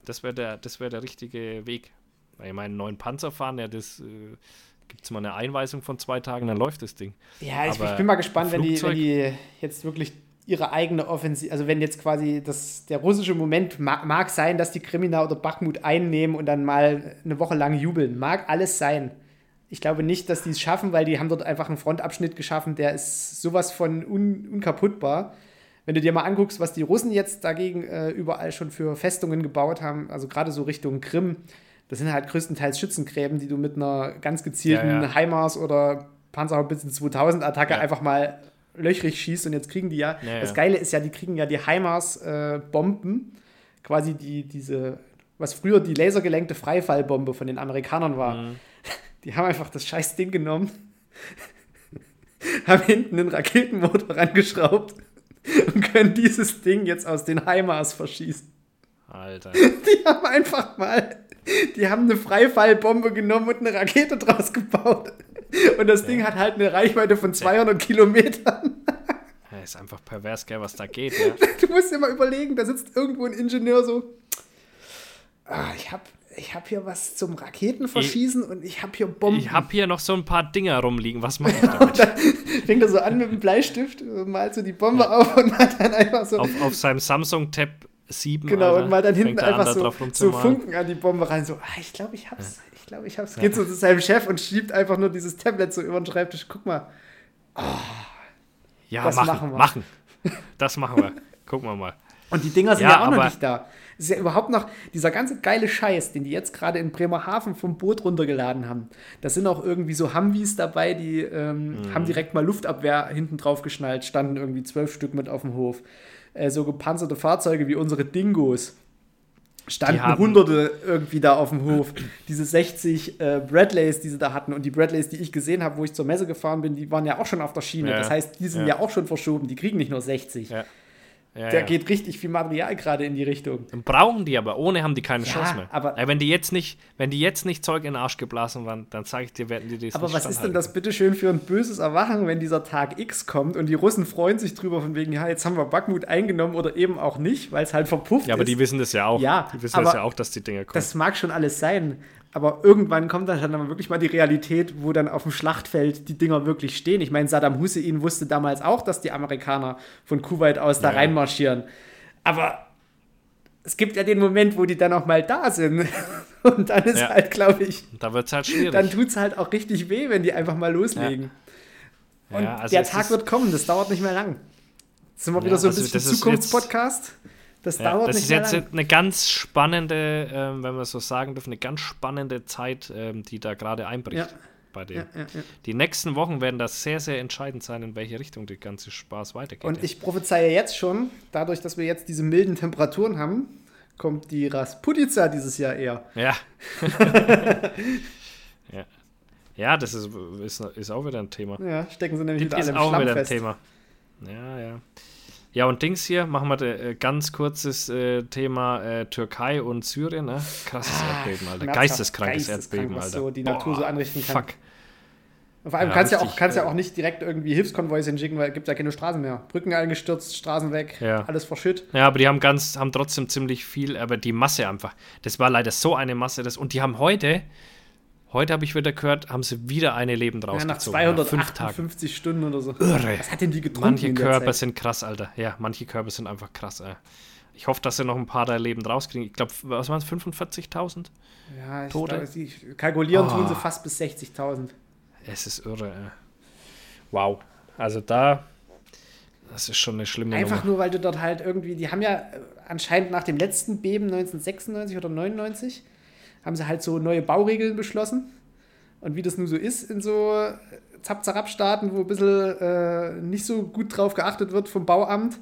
Das wäre der, das wär der richtige Weg. Weil ich meine, einen neuen Panzer fahren, ja, das äh, gibt es mal eine Einweisung von zwei Tagen, dann läuft das Ding. Ja, ich, ich bin mal gespannt, wenn die, wenn die jetzt wirklich ihre eigene Offensive, also wenn jetzt quasi das, der russische Moment mag, mag sein, dass die Krimina oder Bakhmut einnehmen und dann mal eine Woche lang jubeln. Mag alles sein. Ich glaube nicht, dass die es schaffen, weil die haben dort einfach einen Frontabschnitt geschaffen, der ist sowas von un, unkaputtbar. Wenn du dir mal anguckst, was die Russen jetzt dagegen äh, überall schon für Festungen gebaut haben, also gerade so Richtung Krim, das sind halt größtenteils Schützengräben, die du mit einer ganz gezielten Ja, ja. HIMARS oder Panzerhaubitzen 2000 Attacke Ja. einfach mal löchrig schießt und jetzt kriegen die ja, Ja, das. Geile ist ja, die kriegen ja die HIMARS äh, Bomben, quasi die, diese, was früher die lasergelenkte Freifallbombe von den Amerikanern war. Mhm. Die haben einfach das scheiß Ding genommen, haben hinten einen Raketenmotor rangeschraubt und können dieses Ding jetzt aus den HIMARS verschießen. Alter. Die haben einfach mal, die haben eine Freifallbombe genommen und eine Rakete draus gebaut. Und das Ding hat halt eine Reichweite von 200 Kilometern. Ja, ist einfach pervers, gell, was da geht, ja. Du musst dir mal überlegen, da sitzt irgendwo ein Ingenieur so, ah, ich habe ich hab hier was zum Raketenverschießen und ich habe hier Bomben. Ich habe hier noch so ein paar Dinger rumliegen, was mache ich damit? Fängt er so an mit dem Bleistift, malt so die Bombe auf und malt dann einfach so, auf, auf seinem Samsung Tab 7. genau, Alter, und malt dann hinten an, einfach da so, so. Funken an die Bombe rein. So, ah, ich glaube, ich hab's, ich glaube, ich hab's. Geht so zu seinem Chef und schiebt einfach nur dieses Tablet so über den Schreibtisch. Guck mal, Ja, Das machen, machen wir. machen. Das machen wir. Gucken wir mal. Und die Dinger sind Ja, ja, auch noch nicht da. Es ist ja überhaupt noch dieser ganze geile Scheiß, den die jetzt gerade in Bremerhaven vom Boot runtergeladen haben. Da sind auch irgendwie so Humvees dabei, die ähm, Mhm. haben direkt mal Luftabwehr hinten drauf geschnallt, standen irgendwie zwölf Stück mit auf dem Hof. Äh, so gepanzerte Fahrzeuge wie unsere Dingos. Standen Hunderte irgendwie da auf dem Hof. Diese 60 äh, Bradleys, die sie da hatten. Und die Bradleys, die ich gesehen habe, wo ich zur Messe gefahren bin, die waren ja auch schon auf der Schiene. Ja. Das heißt, die sind Ja. ja. auch schon verschoben. Die kriegen nicht nur 60. Ja. Ja, Da ja. geht richtig viel Material gerade in die Richtung. Dann brauchen die aber, ohne haben die keine Ja, Chance mehr. aber- wenn die jetzt nicht, wenn die jetzt nicht Zeug in den Arsch geblasen waren, dann sage ich dir, werden die das Aber nicht was ist denn das bitteschön für ein böses Erwachen, wenn dieser Tag X kommt und die Russen freuen sich drüber von wegen, ja, jetzt haben wir Bakhmut eingenommen oder eben auch nicht, weil es halt verpufft Ja, aber ist. die wissen das ja auch. Ja, die wissen aber das ja auch, dass die Dinger kommen. das mag schon alles sein, aber irgendwann kommt dann, dann wirklich mal die Realität, wo dann auf dem Schlachtfeld die Dinger wirklich stehen. Ich meine, Saddam Hussein wusste damals auch, dass die Amerikaner von Kuwait aus da Ja. reinmarschieren. Aber es gibt ja den Moment, wo die dann auch mal da sind. Und dann ist Ja. halt, glaube ich, da wird es halt schwierig. dann tut es halt auch richtig weh, wenn die einfach mal loslegen. Und Ja, also der Tag wird kommen, das dauert nicht mehr lang. Jetzt sind wir wieder so ein also bisschen Zukunftspodcast. Das Ja, dauert das nicht ist mehr jetzt lang. eine ganz spannende, ähm, wenn wir so sagen dürfen, eine ganz spannende Zeit, ähm, die da gerade einbricht Ja. bei denen. Ja. Die nächsten Wochen werden das sehr, sehr entscheidend sein, in welche Richtung der ganze Spaß weitergeht. Und ich prophezeie jetzt schon, dadurch, dass wir jetzt diese milden Temperaturen haben, kommt die Rasputica dieses Jahr eher. ja. ja. Ja, das ist, ist, ist auch wieder ein Thema. Ja, stecken sie nämlich hinter ist allem auch Schlamm wieder ein fest. Thema. Ja, ja. Ja, und Dings hier, machen wir de, äh, ganz kurzes äh, Thema äh, Türkei und Syrien. Ne? Krasses Erdbeben, Alter. Geisteskrankes geisteskrank, Erdbeben, was Alter. so die Natur so anrichten kann. Fuck. Und vor allem Ja, kannst du ja, auch, kannst ja äh, auch nicht direkt irgendwie Hilfskonvois hinschicken, weil es gibt ja keine Straßen mehr. Brücken eingestürzt, Straßen weg, Ja. alles verschütt. Ja, aber die haben ganz, haben trotzdem ziemlich viel, aber die Masse einfach. Das war leider so eine Masse. Das, und die haben heute, heute habe ich wieder gehört, haben sie wieder eine lebend Ja, nach rausgezogen. nach fünf Tagen. 258 Stunden oder so. Irre. Was hat denn die getrunken Manche Körper sind krass, Alter. Ja, manche Körper sind einfach krass, ey. Ich hoffe, dass sie noch ein paar da lebend rauskriegen. Ich glaube, was waren es, 45.000? Ja, ich Tote? glaube, sie kalkulieren tun Oh. sie fast bis 60.000. Es ist irre, ey. Wow. Also da, das ist schon eine schlimme Einfach Nummer. nur, weil du dort halt irgendwie, die haben ja äh, anscheinend nach dem letzten Beben 1996 oder 99, haben sie halt so neue Bauregeln beschlossen. Und wie das nun so ist in so äh, Zap-Zarab-Staaten, wo ein bisschen äh, nicht so gut drauf geachtet wird vom Bauamt,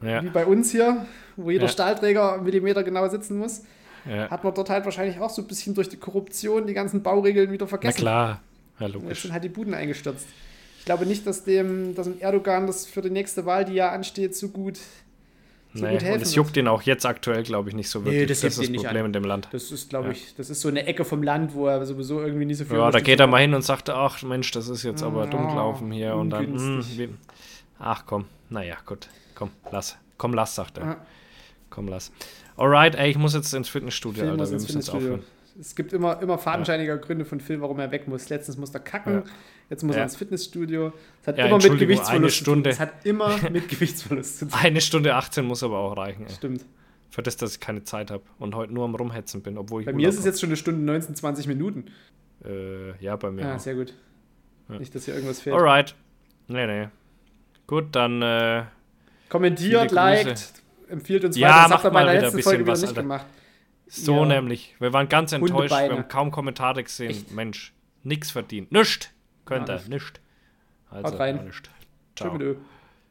Ja, wie bei uns hier, wo jeder Ja. Stahlträger Millimeter genau sitzen muss, ja. hat man dort halt wahrscheinlich auch so ein bisschen durch die Korruption die ganzen Bauregeln wieder Na vergessen. klar. Ja, Jetzt logisch. sind halt die Buden eingestürzt. Ich glaube nicht, dass dem, dass dem Erdogan das für die nächste Wahl, die ja ansteht, so gut. So Nee, gut helfen und es juckt ihn auch jetzt aktuell, glaube ich, nicht so Nee, wirklich. das das juckt ist das nicht Problem an. in dem Land. Das ist, glaube Ja. ich, das ist so eine Ecke vom Land, wo er sowieso irgendwie nicht so viel Ja, da geht er mal hin und sagt, ach Mensch, das ist jetzt aber Ja, dumm gelaufen hier und dann, hm, ungünstig. wie, ach komm, naja, gut, komm, lass, komm, lass, sagt er, Ja. komm, lass. Alright, ey, ich muss jetzt ins Fitnessstudio, Alter, muss wir ins müssen jetzt Fitnessstudio. aufhören. Es gibt immer, immer fadenscheiniger Gründe von Phil, warum er weg muss. Letztens musste er kacken, Ja. Jetzt muss Ja. er ins Fitnessstudio. Es hat Ja, immer mit Gewichtsverlust eine zu tun. Stunde. Es hat immer mit Gewichtsverlust zu tun. Eine Stunde 18 muss aber auch reichen, ey. Stimmt. Für das, dass ich keine Zeit habe und heute nur am Rumhetzen bin, obwohl ich Bei mir ist es jetzt schon eine Stunde 19, 20 Minuten. Äh, ja, bei mir Ja, auch. sehr gut. Ja. Nicht, dass hier irgendwas fehlt. Alright. Nee, nee. Gut, dann, äh, Kommentiert, liked, empfiehlt uns Ja, weiter. Das macht mal der wieder letzten ein Folge bisschen wieder was, nicht gemacht. so Ja. nämlich. Wir waren ganz enttäuscht, wir haben kaum Kommentare gesehen. Echt? Mensch, nix verdient. Nischt. Könnt Ja, nicht. Also, Haut rein. Tschö Ciao. mit Ö.